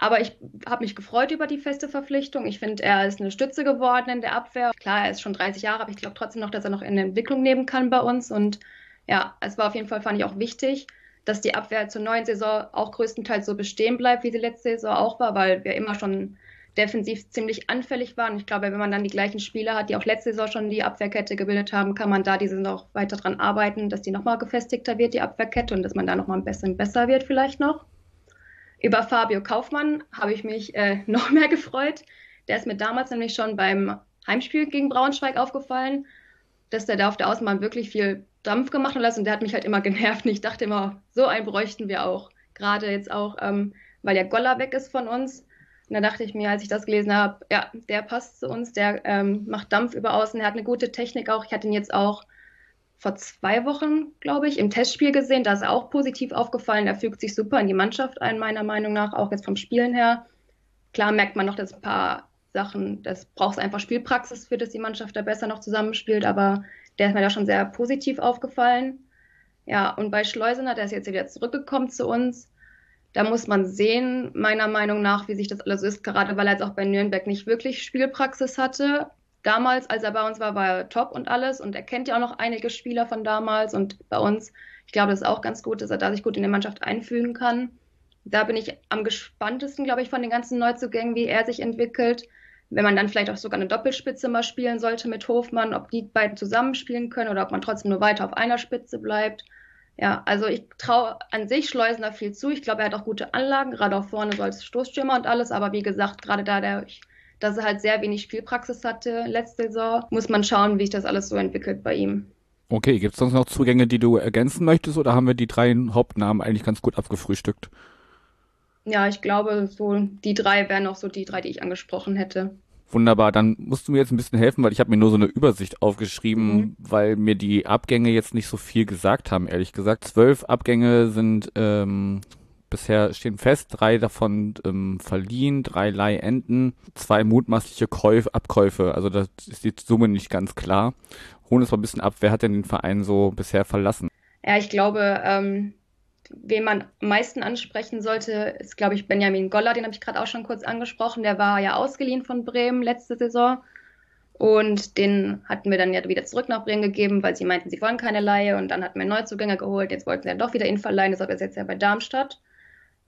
Aber ich habe mich gefreut über die feste Verpflichtung. Ich finde, er ist eine Stütze geworden in der Abwehr. Klar, er ist schon 30 Jahre, aber ich glaube trotzdem noch, dass er noch in Entwicklung nehmen kann bei uns. Und ja, es war auf jeden Fall, fand ich auch wichtig, dass die Abwehr zur neuen Saison auch größtenteils so bestehen bleibt, wie sie letzte Saison auch war, weil wir immer schon defensiv ziemlich anfällig waren. Ich glaube, wenn man dann die gleichen Spieler hat, die auch letzte Saison schon die Abwehrkette gebildet haben, kann man da diese noch weiter dran arbeiten, dass die nochmal gefestigter wird, die Abwehrkette, und dass man da nochmal ein bisschen besser wird vielleicht noch. Über Fabio Kaufmann habe ich mich äh, noch mehr gefreut. Der ist mir damals nämlich schon beim Heimspiel gegen Braunschweig aufgefallen, dass der da auf der Außenbahn wirklich viel Dampf gemacht hat und der hat mich halt immer genervt. Und ich dachte immer, so einen bräuchten wir auch. Gerade jetzt auch, ähm, weil der Goller weg ist von uns und da dachte ich mir, als ich das gelesen habe, ja, der passt zu uns, der ähm, macht Dampf über außen, er hat eine gute Technik auch. Ich hatte ihn jetzt auch vor zwei Wochen, glaube ich, im Testspiel gesehen. Da ist er auch positiv aufgefallen. Er fügt sich super in die Mannschaft ein, meiner Meinung nach, auch jetzt vom Spielen her. Klar merkt man noch, dass ein paar Sachen, das braucht einfach Spielpraxis für, dass die Mannschaft da besser noch zusammenspielt, aber der ist mir da schon sehr positiv aufgefallen. Ja, und bei Schleusener, der ist jetzt wieder zurückgekommen zu uns. Da muss man sehen, meiner Meinung nach, wie sich das alles ist, gerade weil er jetzt auch bei Nürnberg nicht wirklich Spielpraxis hatte. Damals, als er bei uns war, war er top und alles und er kennt ja auch noch einige Spieler von damals und bei uns, ich glaube, das ist auch ganz gut, dass er da sich gut in die Mannschaft einfügen kann. Da bin ich am gespanntesten, glaube ich, von den ganzen Neuzugängen, wie er sich entwickelt. Wenn man dann vielleicht auch sogar eine Doppelspitze mal spielen sollte mit Hofmann, ob die beiden zusammenspielen können oder ob man trotzdem nur weiter auf einer Spitze bleibt. Ja, also ich traue an sich Schleusener viel zu. Ich glaube, er hat auch gute Anlagen, gerade auch vorne so als Stoßstürmer und alles. Aber wie gesagt, gerade da, der, dass er halt sehr wenig Spielpraxis hatte letzte Saison, muss man schauen, wie sich das alles so entwickelt bei ihm. Okay, gibt es sonst noch Zugänge, die du ergänzen möchtest oder haben wir die drei Hauptnamen eigentlich ganz gut abgefrühstückt? Ja, ich glaube, so die drei wären auch so die drei, die ich angesprochen hätte. Wunderbar, dann musst du mir jetzt ein bisschen helfen, weil ich habe mir nur so eine Übersicht aufgeschrieben, mhm. weil mir die Abgänge jetzt nicht so viel gesagt haben, ehrlich gesagt. Zwölf Abgänge sind ähm, bisher stehen fest, drei davon ähm, verliehen, drei Leihenden, zwei mutmaßliche Käuf Abkäufe. Also das ist die Summe nicht ganz klar. Holen es mal ein bisschen ab, wer hat denn den Verein so bisher verlassen? Ja, ich glaube, ähm, wen man am meisten ansprechen sollte, ist, glaube ich, Benjamin Goller, den habe ich gerade auch schon kurz angesprochen. Der war ja ausgeliehen von Bremen letzte Saison. Und den hatten wir dann ja wieder zurück nach Bremen gegeben, weil sie meinten, sie wollen keine Laie. Und dann hatten wir Neuzugänge geholt. Jetzt wollten sie ja doch wieder ihn verleihen. Deshalb ist er jetzt ja bei Darmstadt.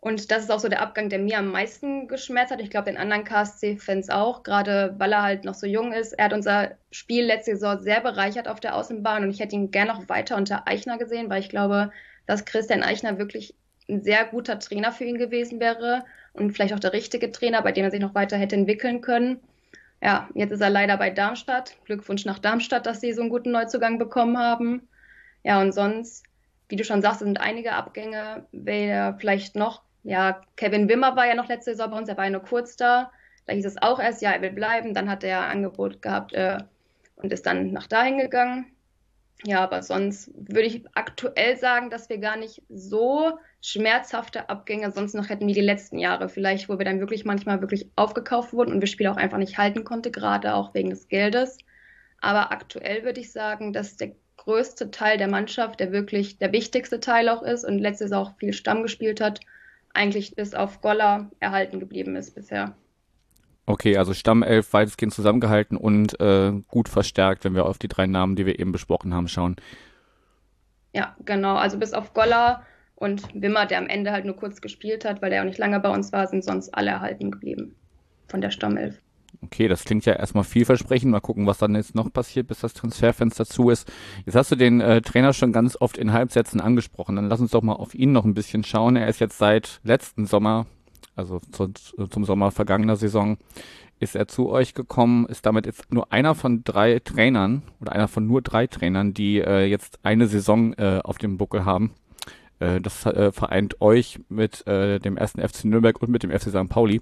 Und das ist auch so der Abgang, der mir am meisten geschmerzt hat. Ich glaube, den anderen KSC-Fans auch, gerade weil er halt noch so jung ist. Er hat unser Spiel letzte Saison sehr bereichert auf der Außenbahn und ich hätte ihn gerne noch weiter unter Eichner gesehen, weil ich glaube, dass Christian Eichner wirklich ein sehr guter Trainer für ihn gewesen wäre und vielleicht auch der richtige Trainer, bei dem er sich noch weiter hätte entwickeln können. Ja, jetzt ist er leider bei Darmstadt. Glückwunsch nach Darmstadt, dass sie so einen guten Neuzugang bekommen haben. Ja, und sonst, wie du schon sagst, sind einige Abgänge. Wer vielleicht noch, ja, Kevin Wimmer war ja noch letzte Saison bei uns, er war ja nur kurz da. Da hieß es auch erst, ja, er will bleiben. Dann hat er ein Angebot gehabt äh, und ist dann nach dahin gegangen. Ja, aber sonst würde ich aktuell sagen, dass wir gar nicht so schmerzhafte Abgänge sonst noch hätten wie die letzten Jahre. Vielleicht, wo wir dann wirklich manchmal wirklich aufgekauft wurden und wir Spieler auch einfach nicht halten konnte, gerade auch wegen des Geldes. Aber aktuell würde ich sagen, dass der größte Teil der Mannschaft, der wirklich der wichtigste Teil auch ist und letztes auch viel Stamm gespielt hat, eigentlich bis auf Goller erhalten geblieben ist bisher. Okay, also Stammelf weitestgehend zusammengehalten und äh, gut verstärkt, wenn wir auf die drei Namen, die wir eben besprochen haben, schauen. Ja, genau. Also bis auf Goller und Wimmer, der am Ende halt nur kurz gespielt hat, weil er auch nicht lange bei uns war, sind sonst alle erhalten geblieben von der Stammelf. Okay, das klingt ja erstmal vielversprechend. Mal gucken, was dann jetzt noch passiert, bis das Transferfenster zu ist. Jetzt hast du den äh, Trainer schon ganz oft in Halbsätzen angesprochen. Dann lass uns doch mal auf ihn noch ein bisschen schauen. Er ist jetzt seit letzten Sommer also zu, zum Sommer vergangener Saison, ist er zu euch gekommen, ist damit jetzt nur einer von drei Trainern oder einer von nur drei Trainern, die äh, jetzt eine Saison äh, auf dem Buckel haben. Äh, das äh, vereint euch mit äh, dem ersten FC Nürnberg und mit dem FC St. Pauli.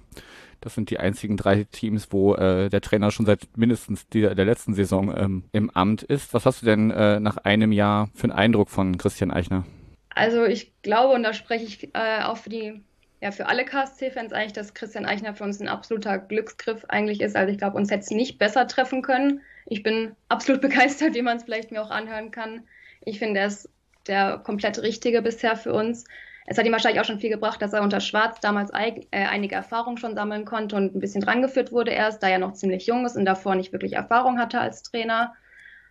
Das sind die einzigen drei Teams, wo äh, der Trainer schon seit mindestens der, der letzten Saison ähm, im Amt ist. Was hast du denn äh, nach einem Jahr für einen Eindruck von Christian Eichner? Also ich glaube, und da spreche ich äh, auch für die ja für alle KSC-Fans eigentlich, dass Christian Eichner für uns ein absoluter Glücksgriff eigentlich ist. Also ich glaube, uns hätte es nicht besser treffen können. Ich bin absolut begeistert, wie man es vielleicht mir auch anhören kann. Ich finde, er ist der komplett Richtige bisher für uns. Es hat ihm wahrscheinlich auch schon viel gebracht, dass er unter Schwarz damals äh, einige Erfahrungen schon sammeln konnte und ein bisschen drangeführt wurde erst, da er noch ziemlich jung ist und davor nicht wirklich Erfahrung hatte als Trainer.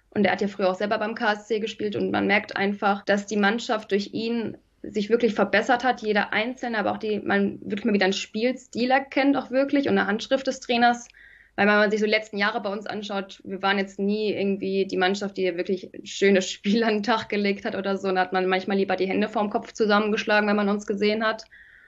Und er hat ja früher auch selber beim KSC gespielt und man merkt einfach, dass die Mannschaft durch ihn sich wirklich verbessert hat, jeder Einzelne, aber auch die, man wirklich mal wieder einen Spielstil erkennt auch wirklich und eine Handschrift des Trainers. Weil wenn man sich so die letzten Jahre bei uns anschaut, wir waren jetzt nie irgendwie die Mannschaft, die wirklich ein schönes Spiel an den Tag gelegt hat oder so. Da hat man manchmal lieber die Hände vorm Kopf zusammengeschlagen, wenn man uns gesehen hat.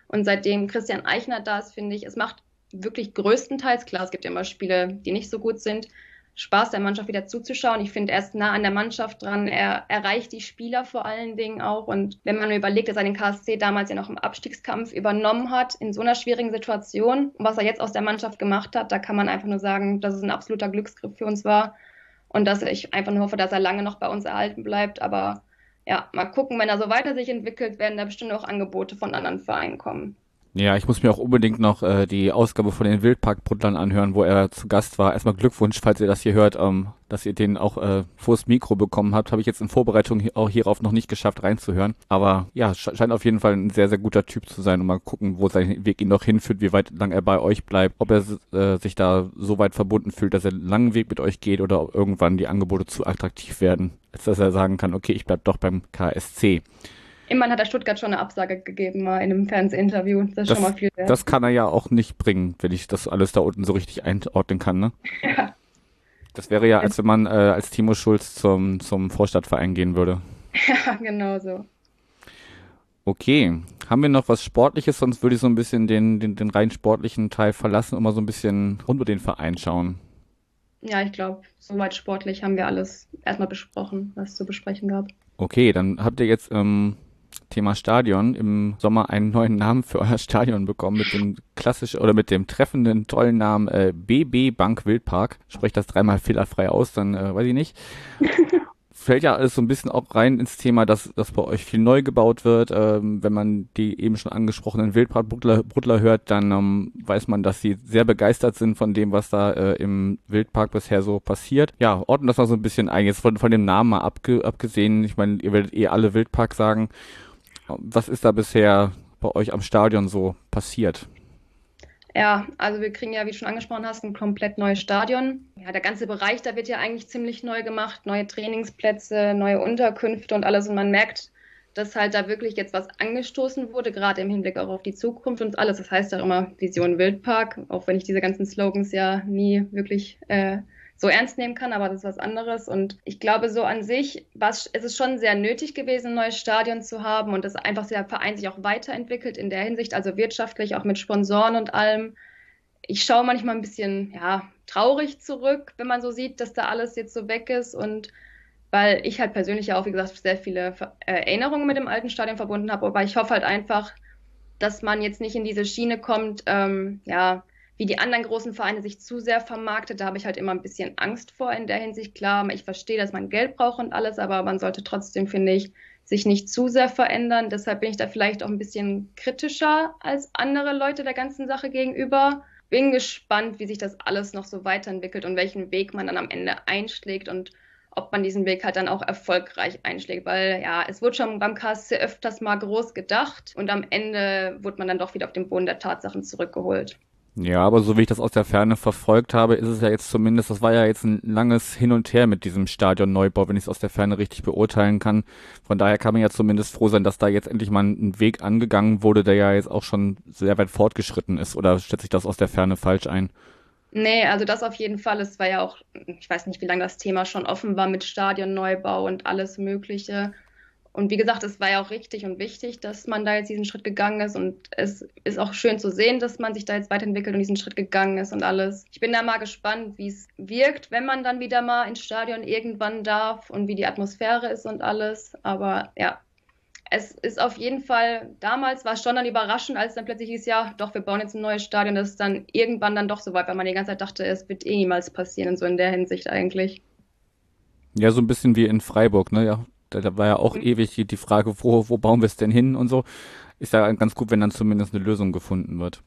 Und seitdem Christian Eichner da ist, finde ich, es macht wirklich größtenteils, klar, es gibt immer Spiele, die nicht so gut sind, Spaß der Mannschaft wieder zuzuschauen. Ich finde, er ist nah an der Mannschaft dran. Er erreicht die Spieler vor allen Dingen auch. Und wenn man überlegt, dass er den KSC damals ja noch im Abstiegskampf übernommen hat, in so einer schwierigen Situation, was er jetzt aus der Mannschaft gemacht hat, da kann man einfach nur sagen, dass es ein absoluter Glücksgriff für uns war. Und dass ich einfach nur hoffe, dass er lange noch bei uns erhalten bleibt. Aber ja, mal gucken, wenn er so weiter sich entwickelt, werden da bestimmt auch Angebote von anderen Vereinen kommen. Ja, ich muss mir auch unbedingt noch äh, die Ausgabe von den Wildpark-Bruttlern anhören, wo er zu Gast war. Erstmal Glückwunsch, falls ihr das hier hört, ähm, dass ihr den auch äh, vors Mikro bekommen habt. Habe ich jetzt in Vorbereitung hier, auch hierauf noch nicht geschafft reinzuhören. Aber ja, scheint auf jeden Fall ein sehr, sehr guter Typ zu sein und mal gucken, wo sein Weg ihn noch hinführt, wie weit lang er bei euch bleibt, ob er äh, sich da so weit verbunden fühlt, dass er einen langen Weg mit euch geht oder ob irgendwann die Angebote zu attraktiv werden, als dass er sagen kann, okay, ich bleib doch beim KSC. Immerhin hat er Stuttgart schon eine Absage gegeben, mal in einem Fernsehinterview. Das Das, schon mal viel wert. das kann er ja auch nicht bringen, wenn ich das alles da unten so richtig einordnen kann, ne? Ja. Das wäre ja, als wenn man äh, als Timo Schulz zum, zum Vorstadtverein gehen würde. ja, genau so. Okay, haben wir noch was Sportliches? Sonst würde ich so ein bisschen den, den, den rein sportlichen Teil verlassen und mal so ein bisschen rund um den Verein schauen. Ja, ich glaube, soweit sportlich haben wir alles erstmal besprochen, was es zu besprechen gab. Okay, dann habt ihr jetzt ähm, Thema Stadion im Sommer einen neuen Namen für euer Stadion bekommen mit dem klassischen oder mit dem treffenden tollen Namen äh, BB Bank Wildpark. Sprecht das dreimal fehlerfrei aus, dann äh, weiß ich nicht. Fällt ja alles so ein bisschen auch rein ins Thema, dass, dass bei euch viel neu gebaut wird. Ähm, wenn man die eben schon angesprochenen Wildpark-Bruttler hört, dann ähm, weiß man, dass sie sehr begeistert sind von dem, was da äh, im Wildpark bisher so passiert. Ja, ordnen das mal so ein bisschen ein. Jetzt von, von dem Namen mal abge, abgesehen, ich meine, ihr werdet eh alle Wildpark sagen. Was ist da bisher bei euch am Stadion so passiert? Ja, also wir kriegen ja, wie du schon angesprochen hast, ein komplett neues Stadion. Ja, der ganze Bereich, da wird ja eigentlich ziemlich neu gemacht, neue Trainingsplätze, neue Unterkünfte und alles. Und man merkt, dass halt da wirklich jetzt was angestoßen wurde, gerade im Hinblick auch auf die Zukunft und alles. Das heißt ja immer Vision Wildpark, auch wenn ich diese ganzen Slogans ja nie wirklich äh, so ernst nehmen kann, aber das ist was anderes. Und ich glaube, so an sich war es, es ist schon sehr nötig gewesen, ein neues Stadion zu haben und dass einfach der Verein sich auch weiterentwickelt in der Hinsicht, also wirtschaftlich, auch mit Sponsoren und allem. Ich schaue manchmal ein bisschen, ja, traurig zurück, wenn man so sieht, dass da alles jetzt so weg ist und weil ich halt persönlich ja auch, wie gesagt, sehr viele äh, Erinnerungen mit dem alten Stadion verbunden habe, aber ich hoffe halt einfach, dass man jetzt nicht in diese Schiene kommt, ähm, ja, wie die anderen großen Vereine sich zu sehr vermarktet. Da habe ich halt immer ein bisschen Angst vor in der Hinsicht. Klar, ich verstehe, dass man Geld braucht und alles, aber man sollte trotzdem, finde ich, sich nicht zu sehr verändern. Deshalb bin ich da vielleicht auch ein bisschen kritischer als andere Leute der ganzen Sache gegenüber. Bin gespannt, wie sich das alles noch so weiterentwickelt und welchen Weg man dann am Ende einschlägt und ob man diesen Weg halt dann auch erfolgreich einschlägt, weil ja, es wurde schon beim KSC öfters mal groß gedacht und am Ende wurde man dann doch wieder auf den Boden der Tatsachen zurückgeholt. Ja, aber so wie ich das aus der Ferne verfolgt habe, ist es ja jetzt zumindest, das war ja jetzt ein langes Hin und Her mit diesem Stadionneubau, wenn ich es aus der Ferne richtig beurteilen kann. Von daher kann man ja zumindest froh sein, dass da jetzt endlich mal ein Weg angegangen wurde, der ja jetzt auch schon sehr weit fortgeschritten ist. Oder schätze ich das aus der Ferne falsch ein? Nee, also das auf jeden Fall. Es war ja auch, ich weiß nicht, wie lange das Thema schon offen war mit Stadionneubau und alles Mögliche. Und wie gesagt, es war ja auch richtig und wichtig, dass man da jetzt diesen Schritt gegangen ist. Und es ist auch schön zu sehen, dass man sich da jetzt weiterentwickelt und diesen Schritt gegangen ist und alles. Ich bin da mal gespannt, wie es wirkt, wenn man dann wieder mal ins Stadion irgendwann darf und wie die Atmosphäre ist und alles. Aber ja, es ist auf jeden Fall, damals war es schon dann überraschend, als dann plötzlich hieß, ja, doch, wir bauen jetzt ein neues Stadion. Das ist dann irgendwann dann doch so weit, weil man die ganze Zeit dachte, es wird eh niemals passieren, so in der Hinsicht eigentlich. Ja, so ein bisschen wie in Freiburg, ne? Ja, da, war ja auch mhm. ewig die, die Frage, wo, wo bauen wir es denn hin und so. Ist ja ganz gut, wenn dann zumindest eine Lösung gefunden wird.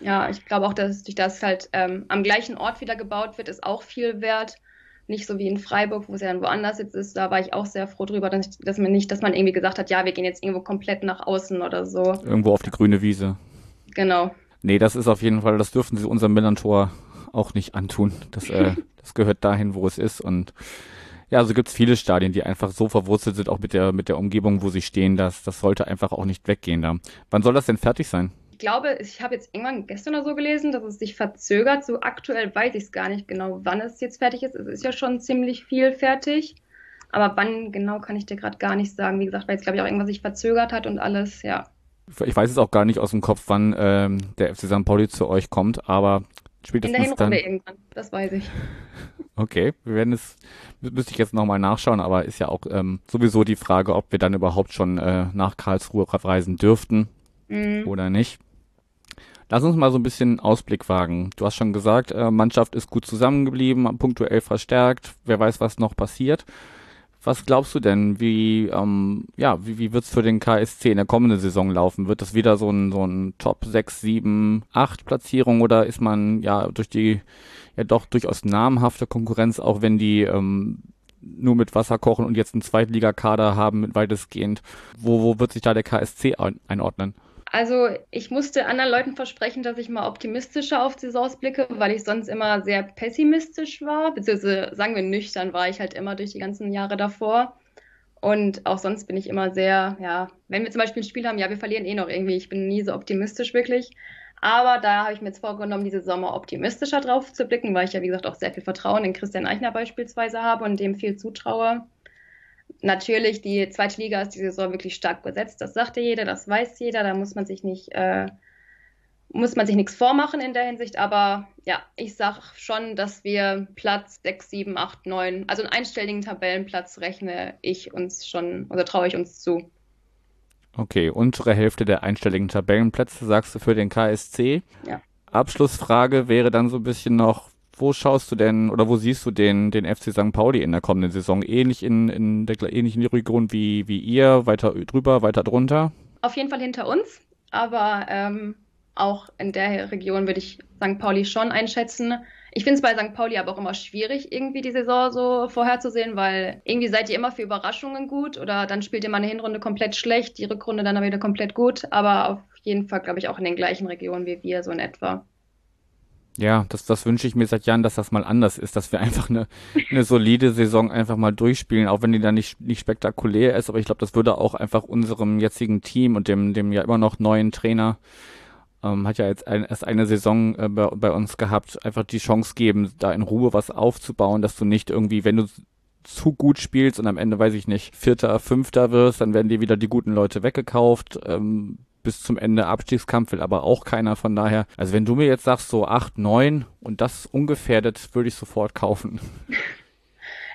Ja, ich glaube auch, dass durch das halt ähm, am gleichen Ort wieder gebaut wird, ist auch viel wert. Nicht so wie in Freiburg, wo es ja dann woanders jetzt ist. Da war ich auch sehr froh drüber, dass, ich, dass man nicht, dass man irgendwie gesagt hat, ja, wir gehen jetzt irgendwo komplett nach außen oder so. Irgendwo auf die grüne Wiese. Genau. Nee, das ist auf jeden Fall, das dürfen sie unserem Millantor auch nicht antun. Das, äh, das gehört dahin, wo es ist und ja, also gibt es viele Stadien, die einfach so verwurzelt sind, auch mit der, mit der Umgebung, wo sie stehen, dass das sollte einfach auch nicht weggehen da. Wann soll das denn fertig sein? Ich glaube, ich habe jetzt irgendwann gestern oder so gelesen, dass es sich verzögert. So aktuell weiß ich es gar nicht genau, wann es jetzt fertig ist. Es ist ja schon ziemlich viel fertig. Aber wann genau kann ich dir gerade gar nicht sagen. Wie gesagt, weil jetzt glaube ich auch irgendwas sich verzögert hat und alles, ja. Ich weiß es auch gar nicht aus dem Kopf, wann ähm, der FC St. Pauli zu euch kommt, aber spätestens In der Hinrunde dann... irgendwann, das weiß ich. Okay, wir werden es, müsste ich jetzt nochmal nachschauen, aber ist ja auch ähm, sowieso die Frage, ob wir dann überhaupt schon äh, nach Karlsruhe reisen dürften mhm. oder nicht. Lass uns mal so ein bisschen Ausblick wagen. Du hast schon gesagt, äh, Mannschaft ist gut zusammengeblieben, punktuell verstärkt. Wer weiß, was noch passiert. Was glaubst du denn, wie, ähm, ja, wie, wie wird's für den KSC in der kommenden Saison laufen? Wird das wieder so ein, so ein Top 6, 7, 8 Platzierung oder ist man ja durch die ja doch durchaus namhafte Konkurrenz, auch wenn die ähm, nur mit Wasser kochen und jetzt einen Zweitligakader haben, weitestgehend. Wo, wo wird sich da der KSC einordnen? Also ich musste anderen Leuten versprechen, dass ich mal optimistischer auf Saisons blicke, weil ich sonst immer sehr pessimistisch war, beziehungsweise sagen wir nüchtern war ich halt immer durch die ganzen Jahre davor. Und auch sonst bin ich immer sehr, ja, wenn wir zum Beispiel ein Spiel haben, ja, wir verlieren eh noch irgendwie. Ich bin nie so optimistisch wirklich. Aber da habe ich mir jetzt vorgenommen, diese Sommer optimistischer drauf zu blicken, weil ich ja, wie gesagt, auch sehr viel Vertrauen in Christian Eichner beispielsweise habe und dem viel zutraue. Natürlich, die zweite Liga ist die Saison wirklich stark besetzt. Das sagte jeder, das weiß jeder. Da muss man sich nicht, äh, muss man sich nichts vormachen in der Hinsicht. Aber ja, ich sage schon, dass wir Platz 6, 7, 8, 9, also einen einstelligen Tabellenplatz rechne ich uns schon oder traue ich uns zu. Okay, untere Hälfte der einstelligen Tabellenplätze sagst du für den KSC. Ja. Abschlussfrage wäre dann so ein bisschen noch, wo schaust du denn oder wo siehst du den, den FC St. Pauli in der kommenden Saison? Ähnlich in, in der ähnlich in die Region wie, wie ihr, weiter drüber, weiter drunter? Auf jeden Fall hinter uns, aber ähm, auch in der Region würde ich St. Pauli schon einschätzen. Ich finde es bei St. Pauli aber auch immer schwierig, irgendwie die Saison so vorherzusehen, weil irgendwie seid ihr immer für Überraschungen gut oder dann spielt ihr mal eine Hinrunde komplett schlecht, die Rückrunde dann wieder komplett gut, aber auf jeden Fall, glaube ich, auch in den gleichen Regionen wie wir, so in etwa. Ja, das, das wünsche ich mir seit Jahren, dass das mal anders ist, dass wir einfach eine, eine solide Saison einfach mal durchspielen, auch wenn die dann nicht, nicht spektakulär ist, aber ich glaube, das würde auch einfach unserem jetzigen Team und dem, dem ja immer noch neuen Trainer ähm, hat ja jetzt ein, erst eine Saison äh, bei, bei, uns gehabt, einfach die Chance geben, da in Ruhe was aufzubauen, dass du nicht irgendwie, wenn du zu gut spielst und am Ende, weiß ich nicht, Vierter, Fünfter wirst, dann werden dir wieder die guten Leute weggekauft. Ähm, bis zum Ende Abstiegskampf will aber auch keiner. Von daher, also wenn du mir jetzt sagst so acht, neun und das ungefährdet, würde ich sofort kaufen.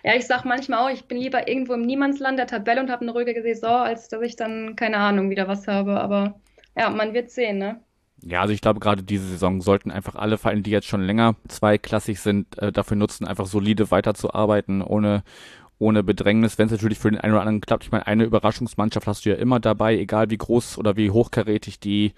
Ja, ich sag manchmal auch, ich bin lieber irgendwo im Niemandsland der Tabelle und habe eine ruhige Saison, als dass ich dann, keine Ahnung, wieder was habe. Aber ja, man wird sehen, ne? Ja, also ich glaube, gerade diese Saison sollten einfach alle Vereine, die jetzt schon länger zweiklassig sind, äh, dafür nutzen, einfach solide weiterzuarbeiten, ohne, ohne Bedrängnis, wenn es natürlich für den einen oder anderen klappt. Ich meine, eine Überraschungsmannschaft hast du ja immer dabei, egal wie groß oder wie hochkarätig die,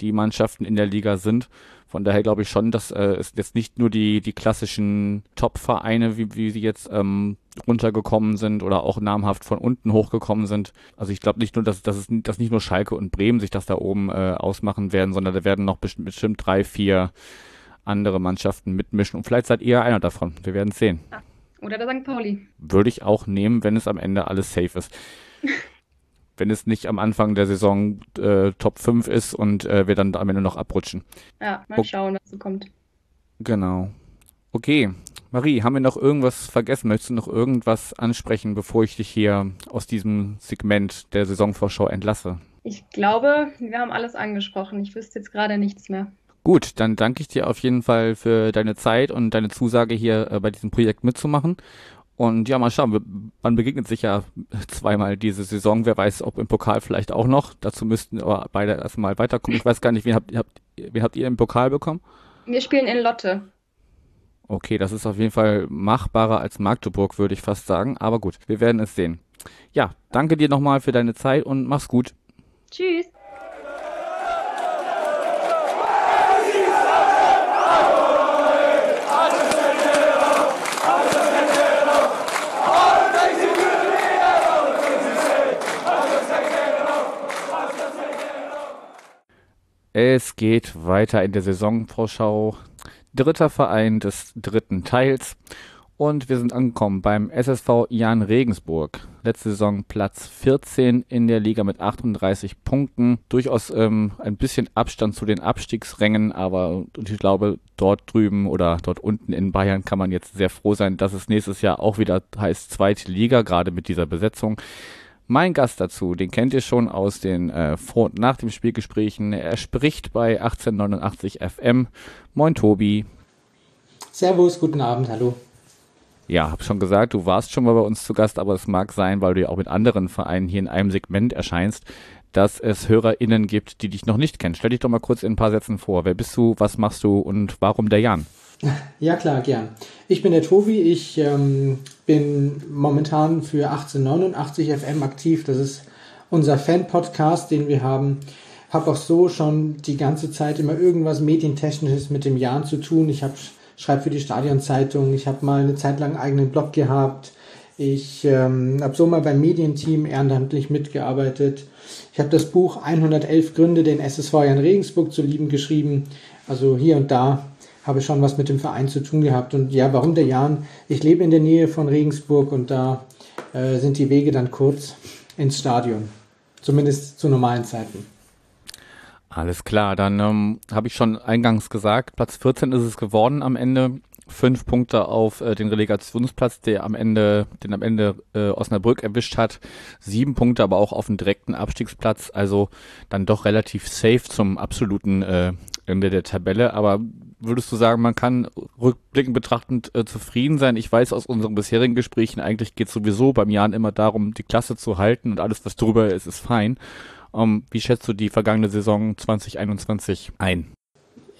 die Mannschaften in der Liga sind. Von daher glaube ich schon, dass äh, es jetzt nicht nur die, die klassischen Top-Vereine, wie, wie sie jetzt ähm, runtergekommen sind oder auch namhaft von unten hochgekommen sind. Also ich glaube nicht nur, dass, dass, es, dass nicht nur Schalke und Bremen sich das da oben äh, ausmachen werden, sondern da werden noch bestimmt, bestimmt drei, vier andere Mannschaften mitmischen. Und vielleicht seid ihr einer davon. Wir werden es sehen. Oder der St. Pauli. Würde ich auch nehmen, wenn es am Ende alles safe ist. wenn es nicht am Anfang der Saison äh, Top 5 ist und äh, wir dann am Ende noch abrutschen. Ja, mal schauen, was so kommt. Genau. Okay, Marie, haben wir noch irgendwas vergessen? Möchtest du noch irgendwas ansprechen, bevor ich dich hier aus diesem Segment der Saisonvorschau entlasse? Ich glaube, wir haben alles angesprochen. Ich wüsste jetzt gerade nichts mehr. Gut, dann danke ich dir auf jeden Fall für deine Zeit und deine Zusage hier äh, bei diesem Projekt mitzumachen. Und ja, mal schauen, man begegnet sich ja zweimal diese Saison. Wer weiß, ob im Pokal vielleicht auch noch. Dazu müssten aber beide erstmal weiterkommen. Ich weiß gar nicht, wen habt, habt, wen habt ihr im Pokal bekommen? Wir spielen in Lotte. Okay, das ist auf jeden Fall machbarer als Magdeburg, würde ich fast sagen. Aber gut, wir werden es sehen. Ja, danke dir nochmal für deine Zeit und mach's gut. Tschüss. Es geht weiter in der Saisonvorschau. Dritter Verein des dritten Teils. Und wir sind angekommen beim SSV Jan Regensburg. Letzte Saison Platz 14 in der Liga mit 38 Punkten. Durchaus ähm, ein bisschen Abstand zu den Abstiegsrängen, aber ich glaube, dort drüben oder dort unten in Bayern kann man jetzt sehr froh sein, dass es nächstes Jahr auch wieder heißt zweite Liga, gerade mit dieser Besetzung. Mein Gast dazu, den kennt ihr schon aus den äh, Vor- und nach dem Spielgesprächen. Er spricht bei 1889 FM. Moin Tobi. Servus, guten Abend, hallo. Ja, hab schon gesagt, du warst schon mal bei uns zu Gast, aber es mag sein, weil du ja auch mit anderen Vereinen hier in einem Segment erscheinst, dass es HörerInnen gibt, die dich noch nicht kennen. Stell dich doch mal kurz in ein paar Sätzen vor. Wer bist du, was machst du und warum der Jan? Ja, klar, gern. Ich bin der Tobi, ich ähm, bin momentan für 1889 FM aktiv. Das ist unser Fan-Podcast, den wir haben. Habe auch so schon die ganze Zeit immer irgendwas Medientechnisches mit dem Jan zu tun. Ich schreibe für die Stadionzeitung. Ich habe mal eine Zeit lang einen eigenen Blog gehabt. Ich ähm, habe so mal beim Medienteam ehrenamtlich mitgearbeitet. Ich habe das Buch 111 Gründe, den SSV Jan Regensburg zu lieben, geschrieben. Also hier und da habe schon was mit dem Verein zu tun gehabt. Und ja, warum der Jan? Ich lebe in der Nähe von Regensburg und da äh, sind die Wege dann kurz ins Stadion. Zumindest zu normalen Zeiten. Alles klar, dann ähm, habe ich schon eingangs gesagt, Platz 14 ist es geworden am Ende fünf Punkte auf äh, den Relegationsplatz, der am Ende, den am Ende äh, Osnabrück erwischt hat. Sieben Punkte aber auch auf den direkten Abstiegsplatz, also dann doch relativ safe zum absoluten äh, Ende der Tabelle. Aber würdest du sagen, man kann rückblickend betrachtend äh, zufrieden sein? Ich weiß aus unseren bisherigen Gesprächen, eigentlich geht es sowieso beim Jahren immer darum, die Klasse zu halten und alles, was drüber ist, ist fein. Um, ähm, wie schätzt du die vergangene Saison 2021 ein?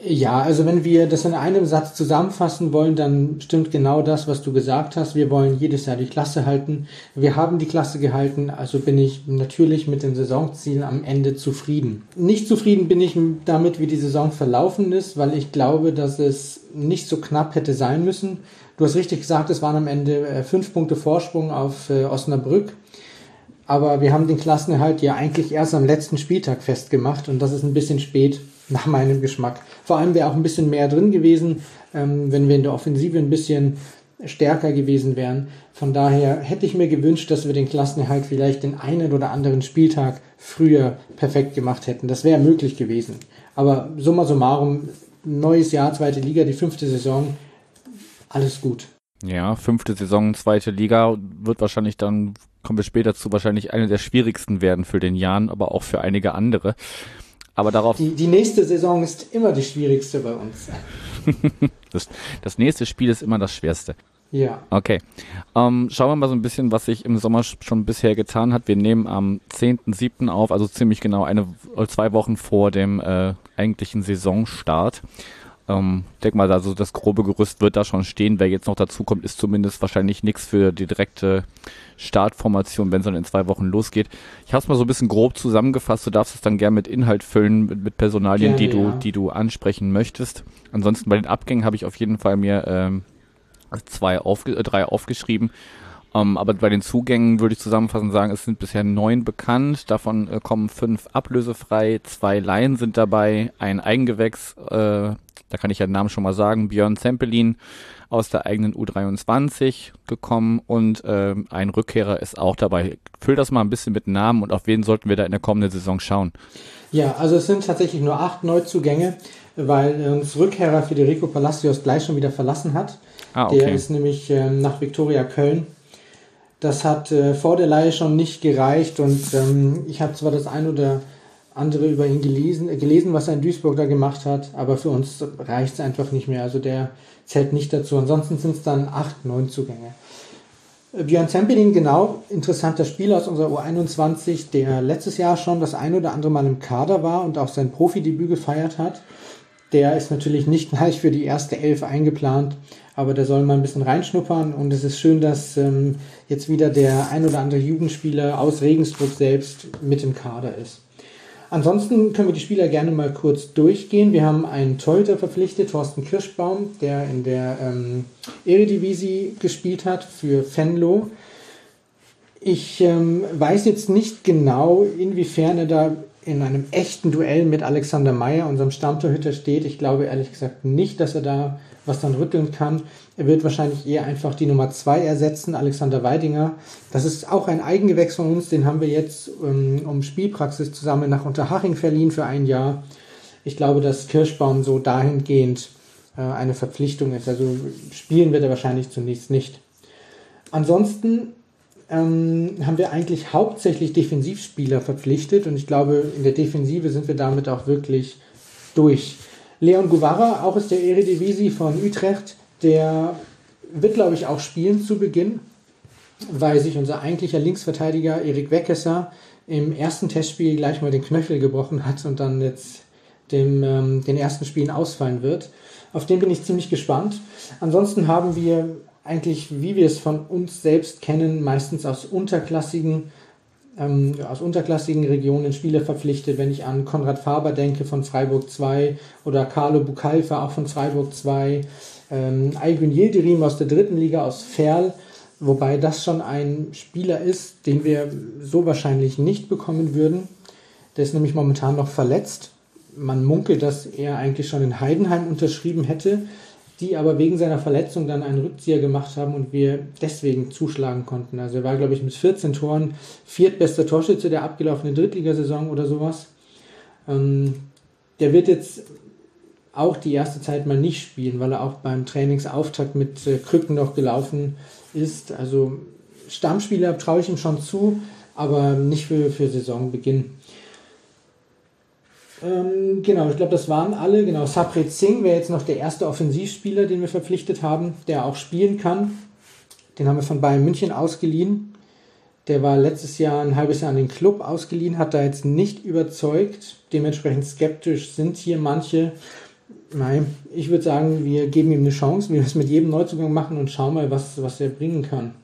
Ja, also wenn wir das in einem Satz zusammenfassen wollen, dann stimmt genau das, was du gesagt hast. Wir wollen jedes Jahr die Klasse halten. Wir haben die Klasse gehalten, also bin ich natürlich mit den Saisonzielen am Ende zufrieden. Nicht zufrieden bin ich damit, wie die Saison verlaufen ist, weil ich glaube, dass es nicht so knapp hätte sein müssen. Du hast richtig gesagt, es waren am Ende äh, fünf Punkte Vorsprung auf äh, Osnabrück. Aber wir haben den Klassenerhalt ja eigentlich erst am letzten Spieltag festgemacht und das ist ein bisschen spät nach meinem Geschmack. Vor allem wäre auch ein bisschen mehr drin gewesen, ähm, wenn wir in der Offensive ein bisschen stärker gewesen wären. Von daher hätte ich mir gewünscht, dass wir den Klassenerhalt vielleicht den einen oder anderen Spieltag früher perfekt gemacht hätten. Das wäre möglich gewesen. Aber summa summarum, neues Jahr, zweite Liga, die fünfte Saison, alles gut. Ja, fünfte Saison, zweite Liga wird wahrscheinlich dann, kommen wir später zu, wahrscheinlich eine der schwierigsten werden für den Jan, aber auch für einige andere. Aber darauf. Die, die nächste Saison ist immer die schwierigste bei uns. das, das nächste Spiel ist immer das schwerste. Ja. Okay. Ähm, schauen wir mal so ein bisschen, was sich im Sommer schon bisher getan hat. Wir nehmen am 10.7. auf, also ziemlich genau eine, zwei Wochen vor dem äh, eigentlichen Saisonstart. Ähm, denk mal, also das grobe Gerüst wird da schon stehen. Wer jetzt noch dazu kommt, ist zumindest wahrscheinlich nichts für die direkte Startformation, wenn es dann in zwei Wochen losgeht. Ich habe es mal so ein bisschen grob zusammengefasst. Du darfst es dann gerne mit Inhalt füllen, mit, mit Personalien, gerne, die du, ja. die du ansprechen möchtest. Ansonsten bei den Abgängen habe ich auf jeden Fall mir ähm, zwei aufge äh, drei aufgeschrieben. Ähm, aber bei den Zugängen würde ich zusammenfassend sagen, es sind bisher neun bekannt. Davon äh, kommen fünf ablösefrei, zwei Laien sind dabei, ein Eigengewächs, äh, da kann ich ja den Namen schon mal sagen, Björn Zempelin aus der eigenen U23 gekommen und äh, ein Rückkehrer ist auch dabei. Füll das mal ein bisschen mit Namen und auf wen sollten wir da in der kommenden Saison schauen? Ja, also es sind tatsächlich nur acht Neuzugänge, weil uns Rückkehrer Federico Palacios gleich schon wieder verlassen hat. Ah, okay. Der ist nämlich ähm, nach Viktoria Köln das hat äh, vor der Leihe schon nicht gereicht und ähm, ich habe zwar das ein oder andere über ihn gelesen, äh, gelesen, was er in Duisburg da gemacht hat, aber für uns reicht es einfach nicht mehr. Also der zählt nicht dazu. Ansonsten sind es dann acht, neun Zugänge. Äh, Björn Zempelin, genau, interessanter Spieler aus unserer U21, der letztes Jahr schon das ein oder andere Mal im Kader war und auch sein Profidebüt gefeiert hat. Der ist natürlich nicht gleich für die erste Elf eingeplant, aber der soll mal ein bisschen reinschnuppern und es ist schön, dass ähm, jetzt wieder der ein oder andere Jugendspieler aus Regensburg selbst mit im Kader ist. Ansonsten können wir die Spieler gerne mal kurz durchgehen. Wir haben einen Torhüter verpflichtet, Thorsten Kirschbaum, der in der ähm, Eredivisie gespielt hat für Fenlo. Ich ähm, weiß jetzt nicht genau, inwiefern er da in einem echten Duell mit Alexander Meyer, unserem Stammtorhüter, steht. Ich glaube ehrlich gesagt nicht, dass er da was dann rütteln kann. Er wird wahrscheinlich eher einfach die Nummer 2 ersetzen, Alexander Weidinger. Das ist auch ein Eigengewächs von uns, den haben wir jetzt ähm, um Spielpraxis zusammen nach Unterhaching verliehen für ein Jahr. Ich glaube, dass Kirschbaum so dahingehend äh, eine Verpflichtung ist. Also spielen wird er wahrscheinlich zunächst nicht. Ansonsten ähm, haben wir eigentlich hauptsächlich Defensivspieler verpflichtet und ich glaube, in der Defensive sind wir damit auch wirklich durch. Leon Guevara, auch aus der Eredivisie von Utrecht, der wird, glaube ich, auch spielen zu Beginn, weil sich unser eigentlicher Linksverteidiger Erik Weckesser im ersten Testspiel gleich mal den Knöchel gebrochen hat und dann jetzt dem, ähm, den ersten Spielen ausfallen wird. Auf den bin ich ziemlich gespannt. Ansonsten haben wir eigentlich, wie wir es von uns selbst kennen, meistens aus unterklassigen, ähm, aus unterklassigen Regionen Spieler verpflichtet. Wenn ich an Konrad Faber denke von Freiburg 2 oder Carlo Bucalfa auch von Freiburg 2, ähm, Yildirim aus der dritten Liga aus Ferl, wobei das schon ein Spieler ist, den wir so wahrscheinlich nicht bekommen würden. Der ist nämlich momentan noch verletzt. Man munkelt, dass er eigentlich schon in Heidenheim unterschrieben hätte die aber wegen seiner Verletzung dann einen Rückzieher gemacht haben und wir deswegen zuschlagen konnten. Also er war, glaube ich, mit 14 Toren viertbester Torschütze der abgelaufenen Drittligasaison oder sowas. Ähm, der wird jetzt auch die erste Zeit mal nicht spielen, weil er auch beim Trainingsauftakt mit äh, Krücken noch gelaufen ist. Also Stammspieler traue ich ihm schon zu, aber nicht für, für Saisonbeginn. Ähm, genau, ich glaube, das waren alle. Genau, Sapret Singh wäre jetzt noch der erste Offensivspieler, den wir verpflichtet haben, der auch spielen kann. Den haben wir von Bayern München ausgeliehen. Der war letztes Jahr ein halbes Jahr an den Club ausgeliehen, hat da jetzt nicht überzeugt. Dementsprechend skeptisch sind hier manche. Nein, ich würde sagen, wir geben ihm eine Chance, wir es mit jedem Neuzugang machen und schauen mal, was, was er bringen kann.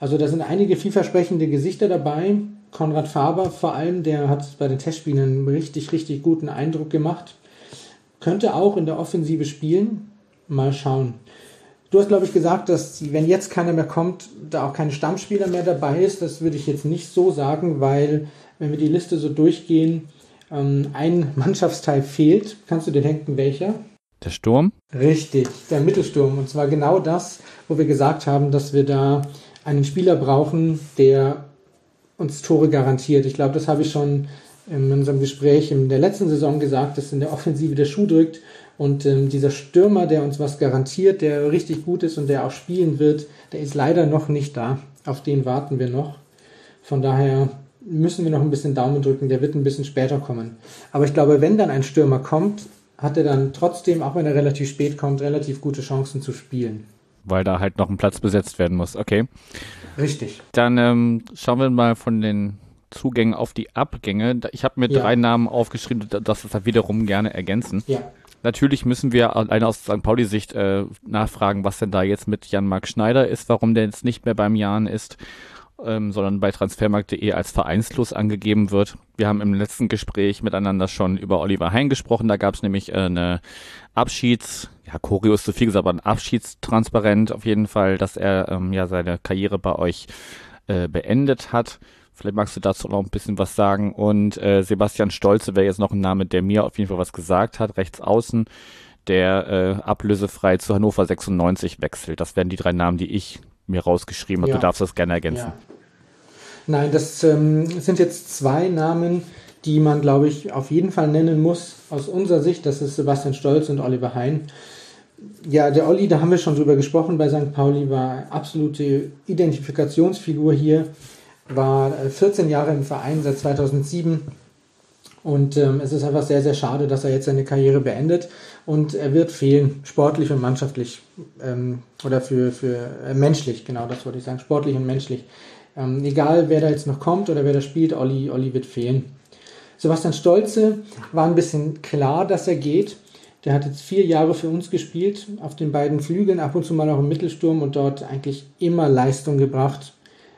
Also da sind einige vielversprechende Gesichter dabei. Konrad Faber vor allem, der hat bei den Testspielen einen richtig, richtig guten Eindruck gemacht. Könnte auch in der Offensive spielen. Mal schauen. Du hast, glaube ich, gesagt, dass wenn jetzt keiner mehr kommt, da auch kein Stammspieler mehr dabei ist. Das würde ich jetzt nicht so sagen, weil wenn wir die Liste so durchgehen, ähm, ein Mannschaftsteil fehlt. Kannst du dir denken, welcher? Der Sturm? Richtig, der Mittelsturm. Und zwar genau das, wo wir gesagt haben, dass wir da einen Spieler brauchen, der uns Tore garantiert. Ich glaube, das habe ich schon in unserem Gespräch in der letzten Saison gesagt, dass in der Offensive der Schuh drückt und ähm, dieser Stürmer, der uns was garantiert, der richtig gut ist und der auch spielen wird, der ist leider noch nicht da. Auf den warten wir noch. Von daher müssen wir noch ein bisschen Daumen drücken, der wird ein bisschen später kommen. Aber ich glaube, wenn dann ein Stürmer kommt, hat er dann trotzdem, auch wenn er relativ spät kommt, relativ gute Chancen zu spielen. Weil da halt noch ein Platz besetzt werden muss, okay. Richtig. Dann ähm, schauen wir mal von den Zugängen auf die Abgänge. Ich habe mir ja. drei Namen aufgeschrieben, das da wiederum gerne ergänzen. Ja. Natürlich müssen wir alleine aus St. Pauli-Sicht äh, nachfragen, was denn da jetzt mit Jan-Marc Schneider ist, warum der jetzt nicht mehr beim Jan ist, ähm, sondern bei transfermarkt.de als vereinslos angegeben wird. Wir haben im letzten Gespräch miteinander schon über Oliver Hein gesprochen. Da gab es nämlich äh, eine Abschieds, ja, Choreo ist zu viel gesagt, aber ein Abschiedstransparent auf jeden Fall, dass er ähm, ja seine Karriere bei euch äh, beendet hat. Vielleicht magst du dazu noch ein bisschen was sagen. Und äh, Sebastian Stolze wäre jetzt noch ein Name, der mir auf jeden Fall was gesagt hat, rechts außen, der äh, ablösefrei zu Hannover 96 wechselt. Das wären die drei Namen, die ich mir rausgeschrieben habe. Ja. Du darfst das gerne ergänzen. Ja. Nein, das ähm, sind jetzt zwei Namen, die man, glaube ich, auf jeden Fall nennen muss. Aus unserer Sicht, das ist Sebastian Stolz und Oliver Hein. Ja, der Olli, da haben wir schon drüber gesprochen bei St. Pauli, war absolute Identifikationsfigur hier, war 14 äh, Jahre im Verein seit 2007 und ähm, es ist einfach sehr, sehr schade, dass er jetzt seine Karriere beendet und er wird fehlen, sportlich und mannschaftlich ähm, oder für, für äh, menschlich, genau das wollte ich sagen, sportlich und menschlich. Ähm, egal, wer da jetzt noch kommt oder wer da spielt, Olli, Olli wird fehlen. Sebastian Stolze war ein bisschen klar, dass er geht. Der hat jetzt vier Jahre für uns gespielt, auf den beiden Flügeln, ab und zu mal auch im Mittelsturm und dort eigentlich immer Leistung gebracht.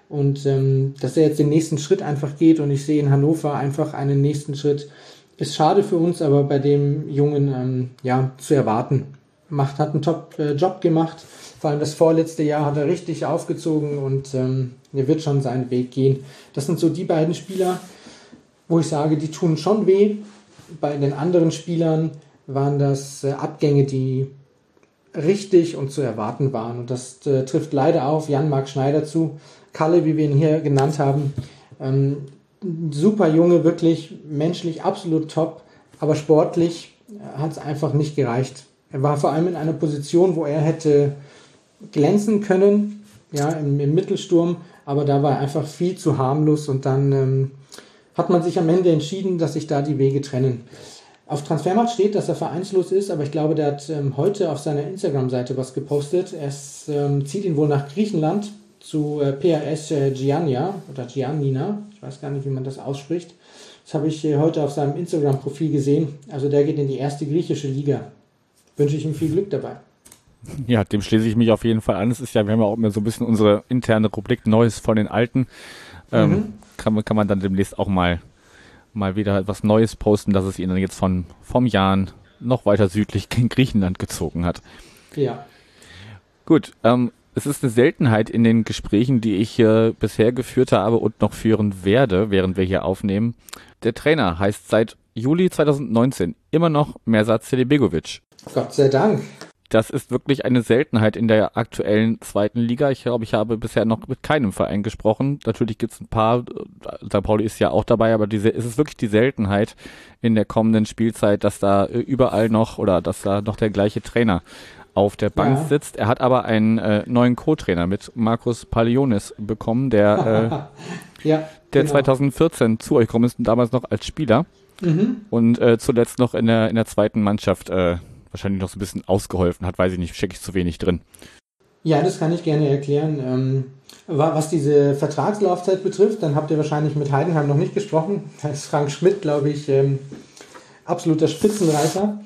Und ähm, dass er jetzt den nächsten Schritt einfach geht und ich sehe in Hannover einfach einen nächsten Schritt, ist schade für uns, aber bei dem Jungen ähm, ja zu erwarten. Macht, hat einen Top-Job äh, gemacht. Vor allem das vorletzte Jahr hat er richtig aufgezogen und ähm, er wird schon seinen Weg gehen. Das sind so die beiden Spieler, wo ich sage, die tun schon weh. Bei den anderen Spielern waren das äh, Abgänge, die richtig und zu erwarten waren. Und das äh, trifft leider auf Jan-Marc Schneider zu. Kalle, wie wir ihn hier genannt haben, ähm, super Junge, wirklich menschlich absolut top, aber sportlich hat es einfach nicht gereicht. Er war vor allem in einer Position, wo er hätte glänzen können, ja, im, im Mittelsturm, aber da war er einfach viel zu harmlos und dann ähm, hat man sich am Ende entschieden, dass sich da die Wege trennen. Auf Transfermarkt steht, dass er vereinslos ist, aber ich glaube, der hat ähm, heute auf seiner Instagram-Seite was gepostet. Er ähm, zieht ihn wohl nach Griechenland zu äh, PAS äh, Giannia oder Giannina. Ich weiß gar nicht, wie man das ausspricht. Das habe ich äh, heute auf seinem Instagram-Profil gesehen. Also der geht in die erste griechische Liga. Wünsche ich ihm viel Glück dabei. Ja, dem schließe ich mich auf jeden Fall an. Es ist ja, wir haben ja auch immer so ein bisschen unsere interne Rubrik Neues von den Alten. Ähm, mhm. kann, kann man dann demnächst auch mal, mal wieder etwas Neues posten, dass es ihn dann jetzt von, vom Jan noch weiter südlich in Griechenland gezogen hat. Ja. Gut, ähm, es ist eine Seltenheit in den Gesprächen, die ich äh, bisher geführt habe und noch führen werde, während wir hier aufnehmen. Der Trainer heißt seit Juli 2019 immer noch Mersat Celebegovic. Gott sei Dank. Das ist wirklich eine Seltenheit in der aktuellen zweiten Liga. Ich glaube, ich habe bisher noch mit keinem Verein gesprochen. Natürlich gibt es ein paar, äh, St. Pauli ist ja auch dabei, aber diese, es ist wirklich die Seltenheit in der kommenden Spielzeit, dass da äh, überall noch oder dass da noch der gleiche Trainer auf der Bank ja. sitzt. Er hat aber einen äh, neuen Co-Trainer mit Markus Palionis bekommen, der, äh, ja, der genau. 2014 zu euch gekommen ist, damals noch als Spieler mhm. und äh, zuletzt noch in der, in der zweiten Mannschaft äh, wahrscheinlich noch so ein bisschen ausgeholfen hat, weiß ich nicht, stecke ich zu wenig drin. Ja, das kann ich gerne erklären. Ähm, was diese Vertragslaufzeit betrifft, dann habt ihr wahrscheinlich mit Heidenheim noch nicht gesprochen. Da ist Frank Schmidt, glaube ich, ähm, absoluter Spitzenreiter.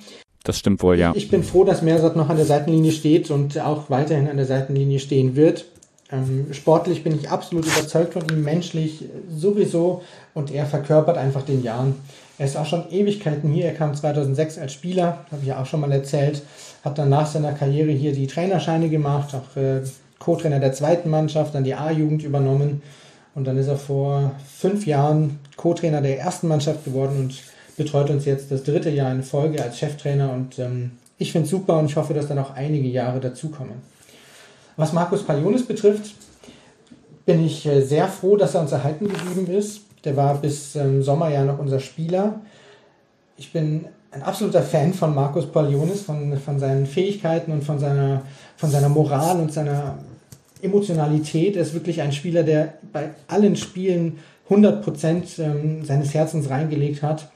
Das stimmt wohl, ja. Ich bin froh, dass Mersat noch an der Seitenlinie steht und auch weiterhin an der Seitenlinie stehen wird. Ähm, sportlich bin ich absolut überzeugt von ihm, menschlich sowieso und er verkörpert einfach den Jahren. Er ist auch schon Ewigkeiten hier. Er kam 2006 als Spieler, habe ich ja auch schon mal erzählt, hat dann nach seiner Karriere hier die Trainerscheine gemacht, auch äh, Co-Trainer der zweiten Mannschaft, dann die A-Jugend übernommen und dann ist er vor fünf Jahren Co-Trainer der ersten Mannschaft geworden und betreut uns jetzt das dritte Jahr in Folge als Cheftrainer und ähm, ich finde es super und ich hoffe, dass dann auch einige Jahre dazukommen. Was Markus Palionis betrifft, bin ich äh, sehr froh, dass er uns erhalten geblieben ist. Der war bis ähm, Sommer ja noch unser Spieler. Ich bin ein absoluter Fan von Markus Palionis, von, von seinen Fähigkeiten und von seiner, von seiner Moral und seiner Emotionalität. Er ist wirklich ein Spieler, der bei allen Spielen 100 Prozent ähm, seines Herzens reingelegt hat.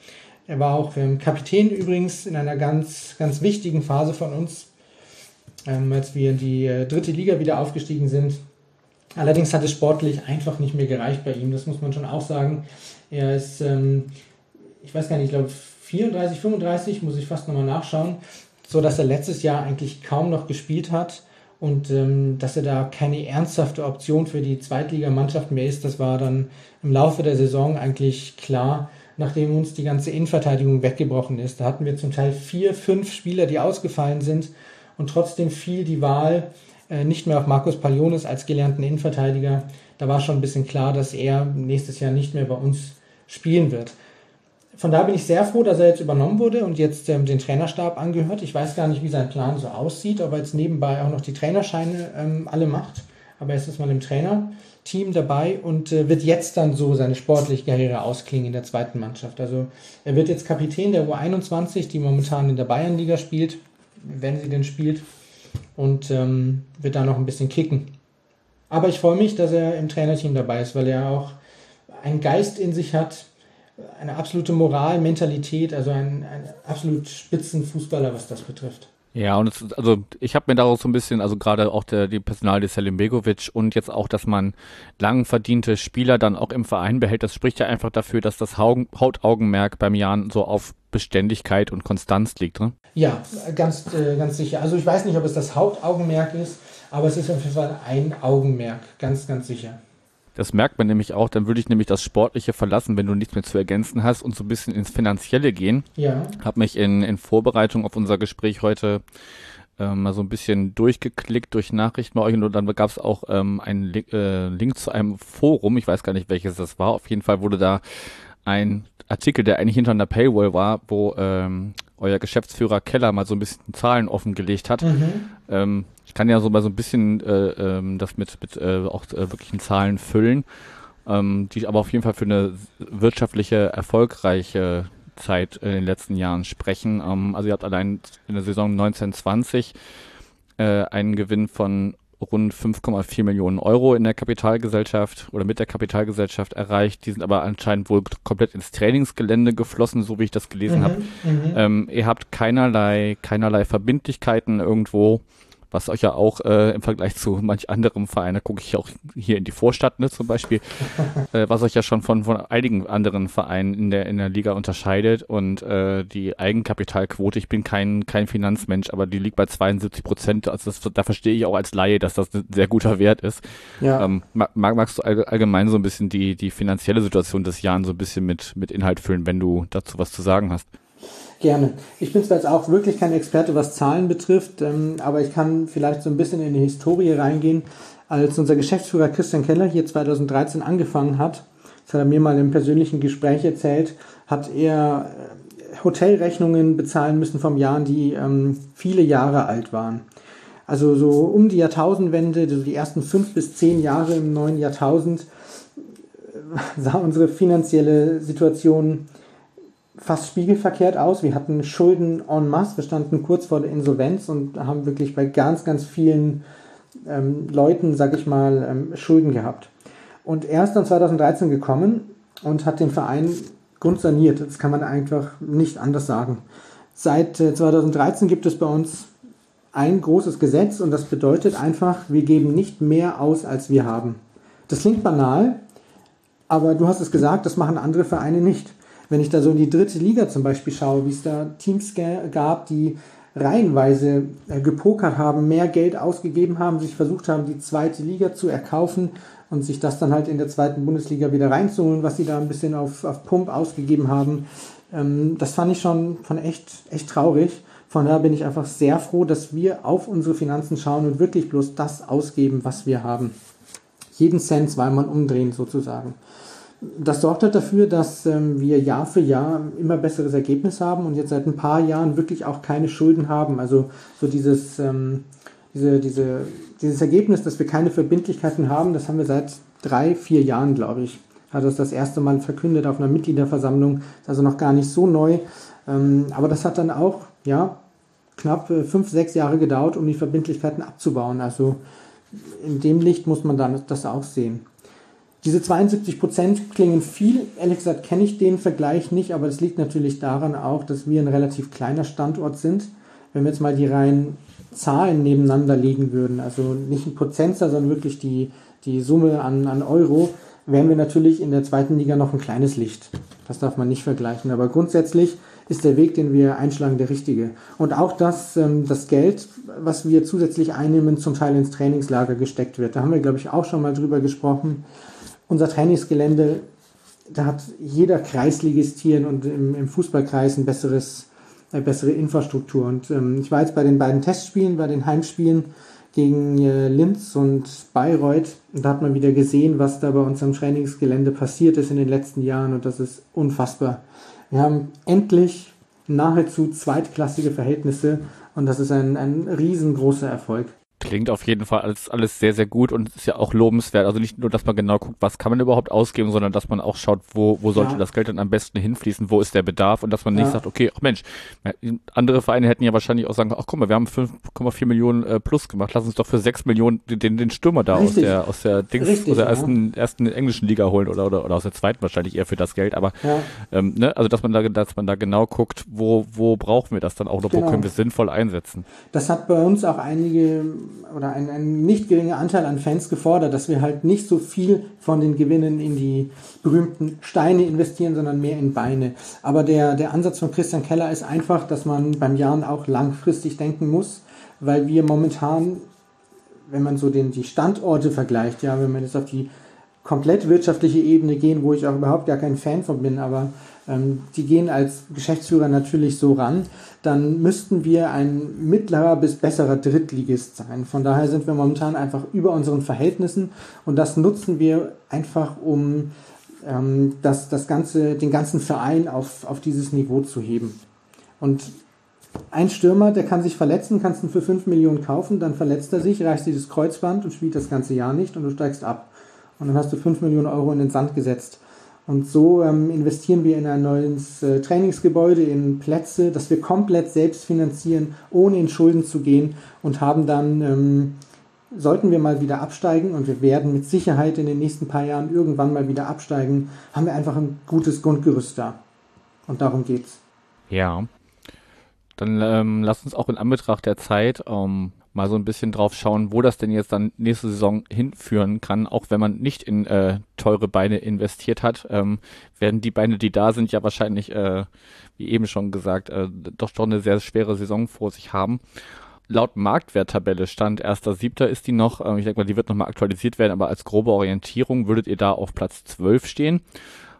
Er war auch ähm, Kapitän übrigens in einer ganz, ganz wichtigen Phase von uns, ähm, als wir in die äh, dritte Liga wieder aufgestiegen sind. Allerdings hat es sportlich einfach nicht mehr gereicht bei ihm, das muss man schon auch sagen. Er ist, ähm, ich weiß gar nicht, ich glaube 34, 35, muss ich fast nochmal nachschauen, so dass er letztes Jahr eigentlich kaum noch gespielt hat und ähm, dass er da keine ernsthafte Option für die Zweitligamannschaft mehr ist, das war dann im Laufe der Saison eigentlich klar, nachdem uns die ganze Innenverteidigung weggebrochen ist. Da hatten wir zum Teil vier, fünf Spieler, die ausgefallen sind und trotzdem fiel die Wahl nicht mehr auf Markus Palionis als gelernten Innenverteidiger. Da war schon ein bisschen klar, dass er nächstes Jahr nicht mehr bei uns spielen wird. Von da bin ich sehr froh, dass er jetzt übernommen wurde und jetzt ähm, den Trainerstab angehört. Ich weiß gar nicht, wie sein Plan so aussieht, ob er jetzt nebenbei auch noch die Trainerscheine ähm, alle macht. Aber er ist jetzt mal im Trainerteam dabei und äh, wird jetzt dann so seine sportliche Karriere ausklingen in der zweiten Mannschaft. Also er wird jetzt Kapitän der U21, die momentan in der Bayernliga spielt, wenn sie denn spielt und ähm, wird da noch ein bisschen kicken. Aber ich freue mich, dass er im Trainerteam dabei ist, weil er auch einen Geist in sich hat, eine absolute Moral, Mentalität, also ein, ein absolut Spitzenfußballer, was das betrifft. Ja, und es, also ich habe mir daraus so ein bisschen, also gerade auch der, die Personal Selim Begovic und jetzt auch, dass man lang verdiente Spieler dann auch im Verein behält, das spricht ja einfach dafür, dass das Hautaugenmerk beim Jan so auf Beständigkeit und Konstanz liegt. Ne? Ja, ganz, äh, ganz sicher. Also ich weiß nicht, ob es das Hauptaugenmerk ist, aber es ist auf jeden Fall ein Augenmerk, ganz, ganz sicher. Das merkt man nämlich auch, dann würde ich nämlich das Sportliche verlassen, wenn du nichts mehr zu ergänzen hast und so ein bisschen ins Finanzielle gehen. Ja. Hab mich in, in Vorbereitung auf unser Gespräch heute ähm, mal so ein bisschen durchgeklickt durch Nachrichten bei euch und dann gab es auch ähm, einen Link, äh, Link zu einem Forum, ich weiß gar nicht welches das war, auf jeden Fall wurde da ein Artikel, der eigentlich hinter einer Paywall war, wo ähm, euer Geschäftsführer Keller mal so ein bisschen Zahlen offengelegt hat. Mhm. Ähm, ich kann ja so mal so ein bisschen äh, ähm, das mit, mit äh, auch äh, wirklichen Zahlen füllen, ähm, die aber auf jeden Fall für eine wirtschaftliche, erfolgreiche Zeit in den letzten Jahren sprechen. Ähm, also ihr habt allein in der Saison 1920 äh, einen Gewinn von rund 5,4 Millionen Euro in der Kapitalgesellschaft oder mit der Kapitalgesellschaft erreicht. Die sind aber anscheinend wohl komplett ins Trainingsgelände geflossen, so wie ich das gelesen mhm, habe. Mhm. Ähm, ihr habt keinerlei, keinerlei Verbindlichkeiten irgendwo, was euch ja auch äh, im Vergleich zu manch anderem Verein, da gucke ich auch hier in die Vorstadt ne, zum Beispiel, äh, was euch ja schon von, von einigen anderen Vereinen in der, in der Liga unterscheidet und äh, die Eigenkapitalquote, ich bin kein, kein Finanzmensch, aber die liegt bei 72 Prozent, also das, da verstehe ich auch als Laie, dass das ein sehr guter Wert ist. Ja. Ähm, mag, magst du allgemein so ein bisschen die, die finanzielle Situation des Jahres so ein bisschen mit, mit Inhalt füllen, wenn du dazu was zu sagen hast? Gerne. Ich bin zwar jetzt auch wirklich kein Experte, was Zahlen betrifft, ähm, aber ich kann vielleicht so ein bisschen in die Historie reingehen. Als unser Geschäftsführer Christian Keller hier 2013 angefangen hat, das hat er mir mal im persönlichen Gespräch erzählt, hat er äh, Hotelrechnungen bezahlen müssen vom Jahren, die ähm, viele Jahre alt waren. Also so um die Jahrtausendwende, so die ersten fünf bis zehn Jahre im neuen Jahrtausend, äh, sah unsere finanzielle Situation fast spiegelverkehrt aus. Wir hatten Schulden en masse, wir standen kurz vor der Insolvenz und haben wirklich bei ganz, ganz vielen ähm, Leuten, sag ich mal, ähm, Schulden gehabt. Und er ist dann 2013 gekommen und hat den Verein grundsaniert. Das kann man einfach nicht anders sagen. Seit äh, 2013 gibt es bei uns ein großes Gesetz und das bedeutet einfach, wir geben nicht mehr aus, als wir haben. Das klingt banal, aber du hast es gesagt, das machen andere Vereine nicht. Wenn ich da so in die dritte Liga zum Beispiel schaue, wie es da Teams gab, die reihenweise äh, gepokert haben, mehr Geld ausgegeben haben, sich versucht haben, die zweite Liga zu erkaufen und sich das dann halt in der zweiten Bundesliga wieder reinzuholen, was sie da ein bisschen auf, auf Pump ausgegeben haben. Ähm, das fand ich schon von echt, echt traurig. Von daher bin ich einfach sehr froh, dass wir auf unsere Finanzen schauen und wirklich bloß das ausgeben, was wir haben. Jeden Cent zweimal umdrehen sozusagen das sorgt halt dafür, dass ähm, wir Jahr für Jahr immer besseres Ergebnis haben und jetzt seit ein paar Jahren wirklich auch keine Schulden haben. Also so dieses, ähm, diese, diese, dieses Ergebnis, dass wir keine Verbindlichkeiten haben, das haben wir seit drei, vier Jahren, glaube ich. Hat das das erste Mal verkündet auf einer Mitgliederversammlung, ist also noch gar nicht so neu. Ähm, aber das hat dann auch, ja, knapp äh, fünf, sechs Jahre gedauert, um die Verbindlichkeiten abzubauen. Also in dem Licht muss man dann das auch sehen. Diese 72 Prozent klingen viel. Ehrlich gesagt kenne ich den Vergleich nicht, aber das liegt natürlich daran auch, dass wir ein relativ kleiner Standort sind. Wenn wir jetzt mal die reinen Zahlen nebeneinander legen würden, also nicht ein Prozentsatz, sondern wirklich die, die Summe an, an Euro, wären wir natürlich in der zweiten Liga noch ein kleines Licht. Das darf man nicht vergleichen. Aber grundsätzlich ist der Weg, den wir einschlagen, der richtige. Und auch, dass ähm, das Geld, was wir zusätzlich einnehmen, zum Teil ins Trainingslager gesteckt wird. Da haben wir, glaube ich, auch schon mal drüber gesprochen unser Trainingsgelände, da hat jeder Kreisligist hier und im, im Fußballkreis ein besseres, eine bessere Infrastruktur. Und ähm, ich war jetzt bei den beiden Testspielen, bei den Heimspielen gegen äh, Linz und Bayreuth. Und da hat man wieder gesehen, was da bei uns am Trainingsgelände passiert ist in den letzten Jahren. Und das ist unfassbar. Wir haben endlich nahezu zweitklassige Verhältnisse und das ist ein, ein riesengroßer Erfolg. Klingt auf jeden Fall alles, alles sehr, sehr gut und ist ja auch lobenswert. Also nicht nur, dass man genau guckt, was kann man überhaupt ausgeben, sondern dass man auch schaut, wo, wo sollte ja. das Geld dann am besten hinfließen, wo ist der Bedarf und dass man nicht ja. sagt, okay, ach Mensch, andere Vereine hätten ja wahrscheinlich auch sagen, ach guck mal, wir haben 5,4 Millionen äh, plus gemacht, lass uns doch für 6 Millionen den, den Stürmer da Richtig. aus der, aus der Dings, Richtig, aus der ersten, ja. ersten englischen Liga holen oder, oder, oder aus der zweiten wahrscheinlich eher für das Geld, aber ähm, ne, also dass man da, dass man da genau guckt, wo, wo brauchen wir das dann auch noch, genau. wo können wir es sinnvoll einsetzen. Das hat bei uns auch einige oder ein, ein nicht geringer Anteil an Fans gefordert, dass wir halt nicht so viel von den Gewinnen in die berühmten Steine investieren, sondern mehr in Beine. Aber der, der Ansatz von Christian Keller ist einfach, dass man beim Jahren auch langfristig denken muss, weil wir momentan, wenn man so den, die Standorte vergleicht, ja, wenn man jetzt auf die komplett wirtschaftliche Ebene gehen, wo ich auch überhaupt gar kein Fan von bin, aber die gehen als Geschäftsführer natürlich so ran, dann müssten wir ein mittlerer bis besserer Drittligist sein. Von daher sind wir momentan einfach über unseren Verhältnissen und das nutzen wir einfach, um ähm, das, das ganze, den ganzen Verein auf, auf dieses Niveau zu heben. Und ein Stürmer, der kann sich verletzen, kannst du ihn für 5 Millionen kaufen, dann verletzt er sich, reißt dieses Kreuzband und spielt das ganze Jahr nicht und du steigst ab. Und dann hast du 5 Millionen Euro in den Sand gesetzt. Und so ähm, investieren wir in ein neues äh, Trainingsgebäude, in Plätze, das wir komplett selbst finanzieren, ohne in Schulden zu gehen und haben dann, ähm, sollten wir mal wieder absteigen und wir werden mit Sicherheit in den nächsten paar Jahren irgendwann mal wieder absteigen, haben wir einfach ein gutes Grundgerüst da. Und darum geht's. Ja. Dann ähm, lass uns auch in Anbetracht der Zeit ähm, mal so ein bisschen drauf schauen, wo das denn jetzt dann nächste Saison hinführen kann, auch wenn man nicht in äh, teure Beine investiert hat, ähm, werden die Beine, die da sind, ja wahrscheinlich, äh, wie eben schon gesagt, äh, doch schon eine sehr schwere Saison vor sich haben. Laut Marktwerttabelle stand 1.7. ist die noch, äh, ich denke mal, die wird nochmal aktualisiert werden, aber als grobe Orientierung würdet ihr da auf Platz 12 stehen.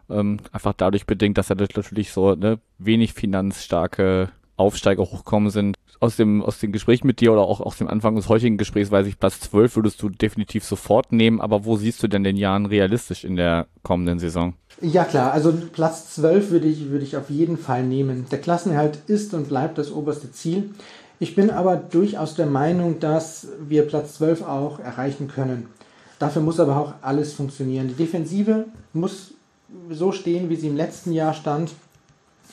Ähm, einfach dadurch bedingt, dass da natürlich so ne, wenig finanzstarke Aufsteiger hochkommen sind. Aus dem, aus dem Gespräch mit dir oder auch aus dem Anfang des heutigen Gesprächs weiß ich, Platz 12 würdest du definitiv sofort nehmen, aber wo siehst du denn den Jahren realistisch in der kommenden Saison? Ja klar, also Platz 12 würde ich, würde ich auf jeden Fall nehmen. Der Klassenerhalt ist und bleibt das oberste Ziel. Ich bin aber durchaus der Meinung, dass wir Platz 12 auch erreichen können. Dafür muss aber auch alles funktionieren. Die Defensive muss so stehen, wie sie im letzten Jahr stand.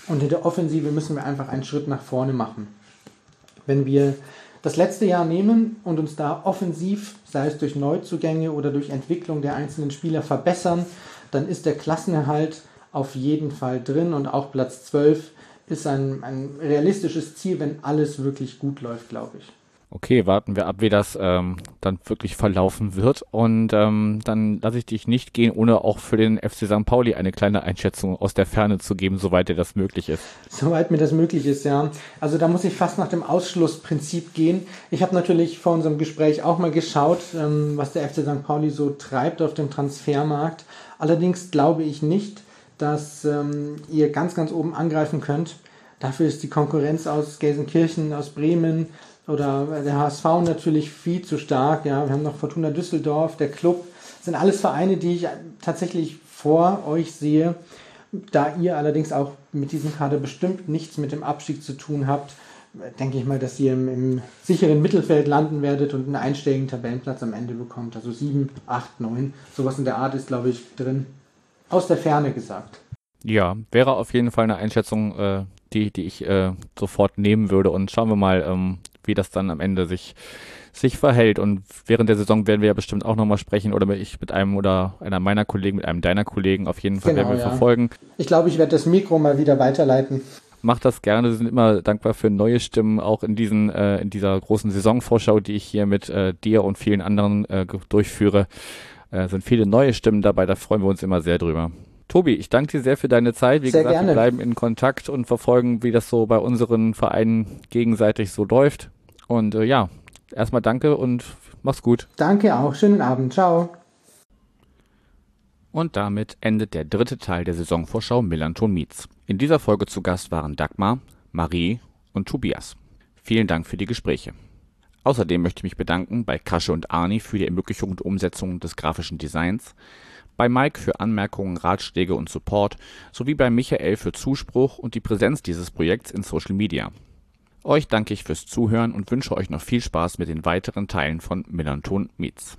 Und in der Offensive müssen wir einfach einen Schritt nach vorne machen. Wenn wir das letzte Jahr nehmen und uns da offensiv, sei es durch Neuzugänge oder durch Entwicklung der einzelnen Spieler verbessern, dann ist der Klassenerhalt auf jeden Fall drin und auch Platz 12 ist ein, ein realistisches Ziel, wenn alles wirklich gut läuft, glaube ich. Okay, warten wir ab, wie das ähm, dann wirklich verlaufen wird. Und ähm, dann lasse ich dich nicht gehen, ohne auch für den FC St. Pauli eine kleine Einschätzung aus der Ferne zu geben, soweit dir das möglich ist. Soweit mir das möglich ist, ja. Also da muss ich fast nach dem Ausschlussprinzip gehen. Ich habe natürlich vor unserem Gespräch auch mal geschaut, ähm, was der FC St. Pauli so treibt auf dem Transfermarkt. Allerdings glaube ich nicht, dass ähm, ihr ganz, ganz oben angreifen könnt. Dafür ist die Konkurrenz aus Gelsenkirchen, aus Bremen oder der HSV natürlich viel zu stark. Ja, wir haben noch Fortuna Düsseldorf, der Club. Das sind alles Vereine, die ich tatsächlich vor euch sehe. Da ihr allerdings auch mit diesem Kader bestimmt nichts mit dem Abstieg zu tun habt, denke ich mal, dass ihr im, im, sicheren Mittelfeld landen werdet und einen einstelligen Tabellenplatz am Ende bekommt. Also 7, 8, 9. Sowas in der Art ist, glaube ich, drin. Aus der Ferne gesagt. Ja, wäre auf jeden Fall eine Einschätzung, äh, die, die ich äh, sofort nehmen würde. Und schauen wir mal, ähm, wie das dann am Ende sich, sich verhält. Und während der Saison werden wir ja bestimmt auch nochmal sprechen oder ich mit einem oder einer meiner Kollegen, mit einem deiner Kollegen auf jeden Fall genau, werden wir ja. verfolgen. Ich glaube, ich werde das Mikro mal wieder weiterleiten. Macht das gerne. Wir sind immer dankbar für neue Stimmen, auch in diesen, äh, in dieser großen Saisonvorschau, die ich hier mit äh, dir und vielen anderen äh, durchführe äh, sind viele neue Stimmen dabei, da freuen wir uns immer sehr drüber. Tobi, ich danke dir sehr für deine Zeit. Wie sehr gesagt, gerne. wir bleiben in Kontakt und verfolgen, wie das so bei unseren Vereinen gegenseitig so läuft. Und äh, ja, erstmal danke und mach's gut. Danke auch. Schönen Abend. Ciao. Und damit endet der dritte Teil der Saisonvorschau Millanton Meets. In dieser Folge zu Gast waren Dagmar, Marie und Tobias. Vielen Dank für die Gespräche. Außerdem möchte ich mich bedanken bei Kasche und Arni für die Ermöglichung und Umsetzung des grafischen Designs, bei Mike für Anmerkungen, Ratschläge und Support sowie bei Michael für Zuspruch und die Präsenz dieses Projekts in Social Media. Euch danke ich fürs Zuhören und wünsche euch noch viel Spaß mit den weiteren Teilen von Millanton Meets.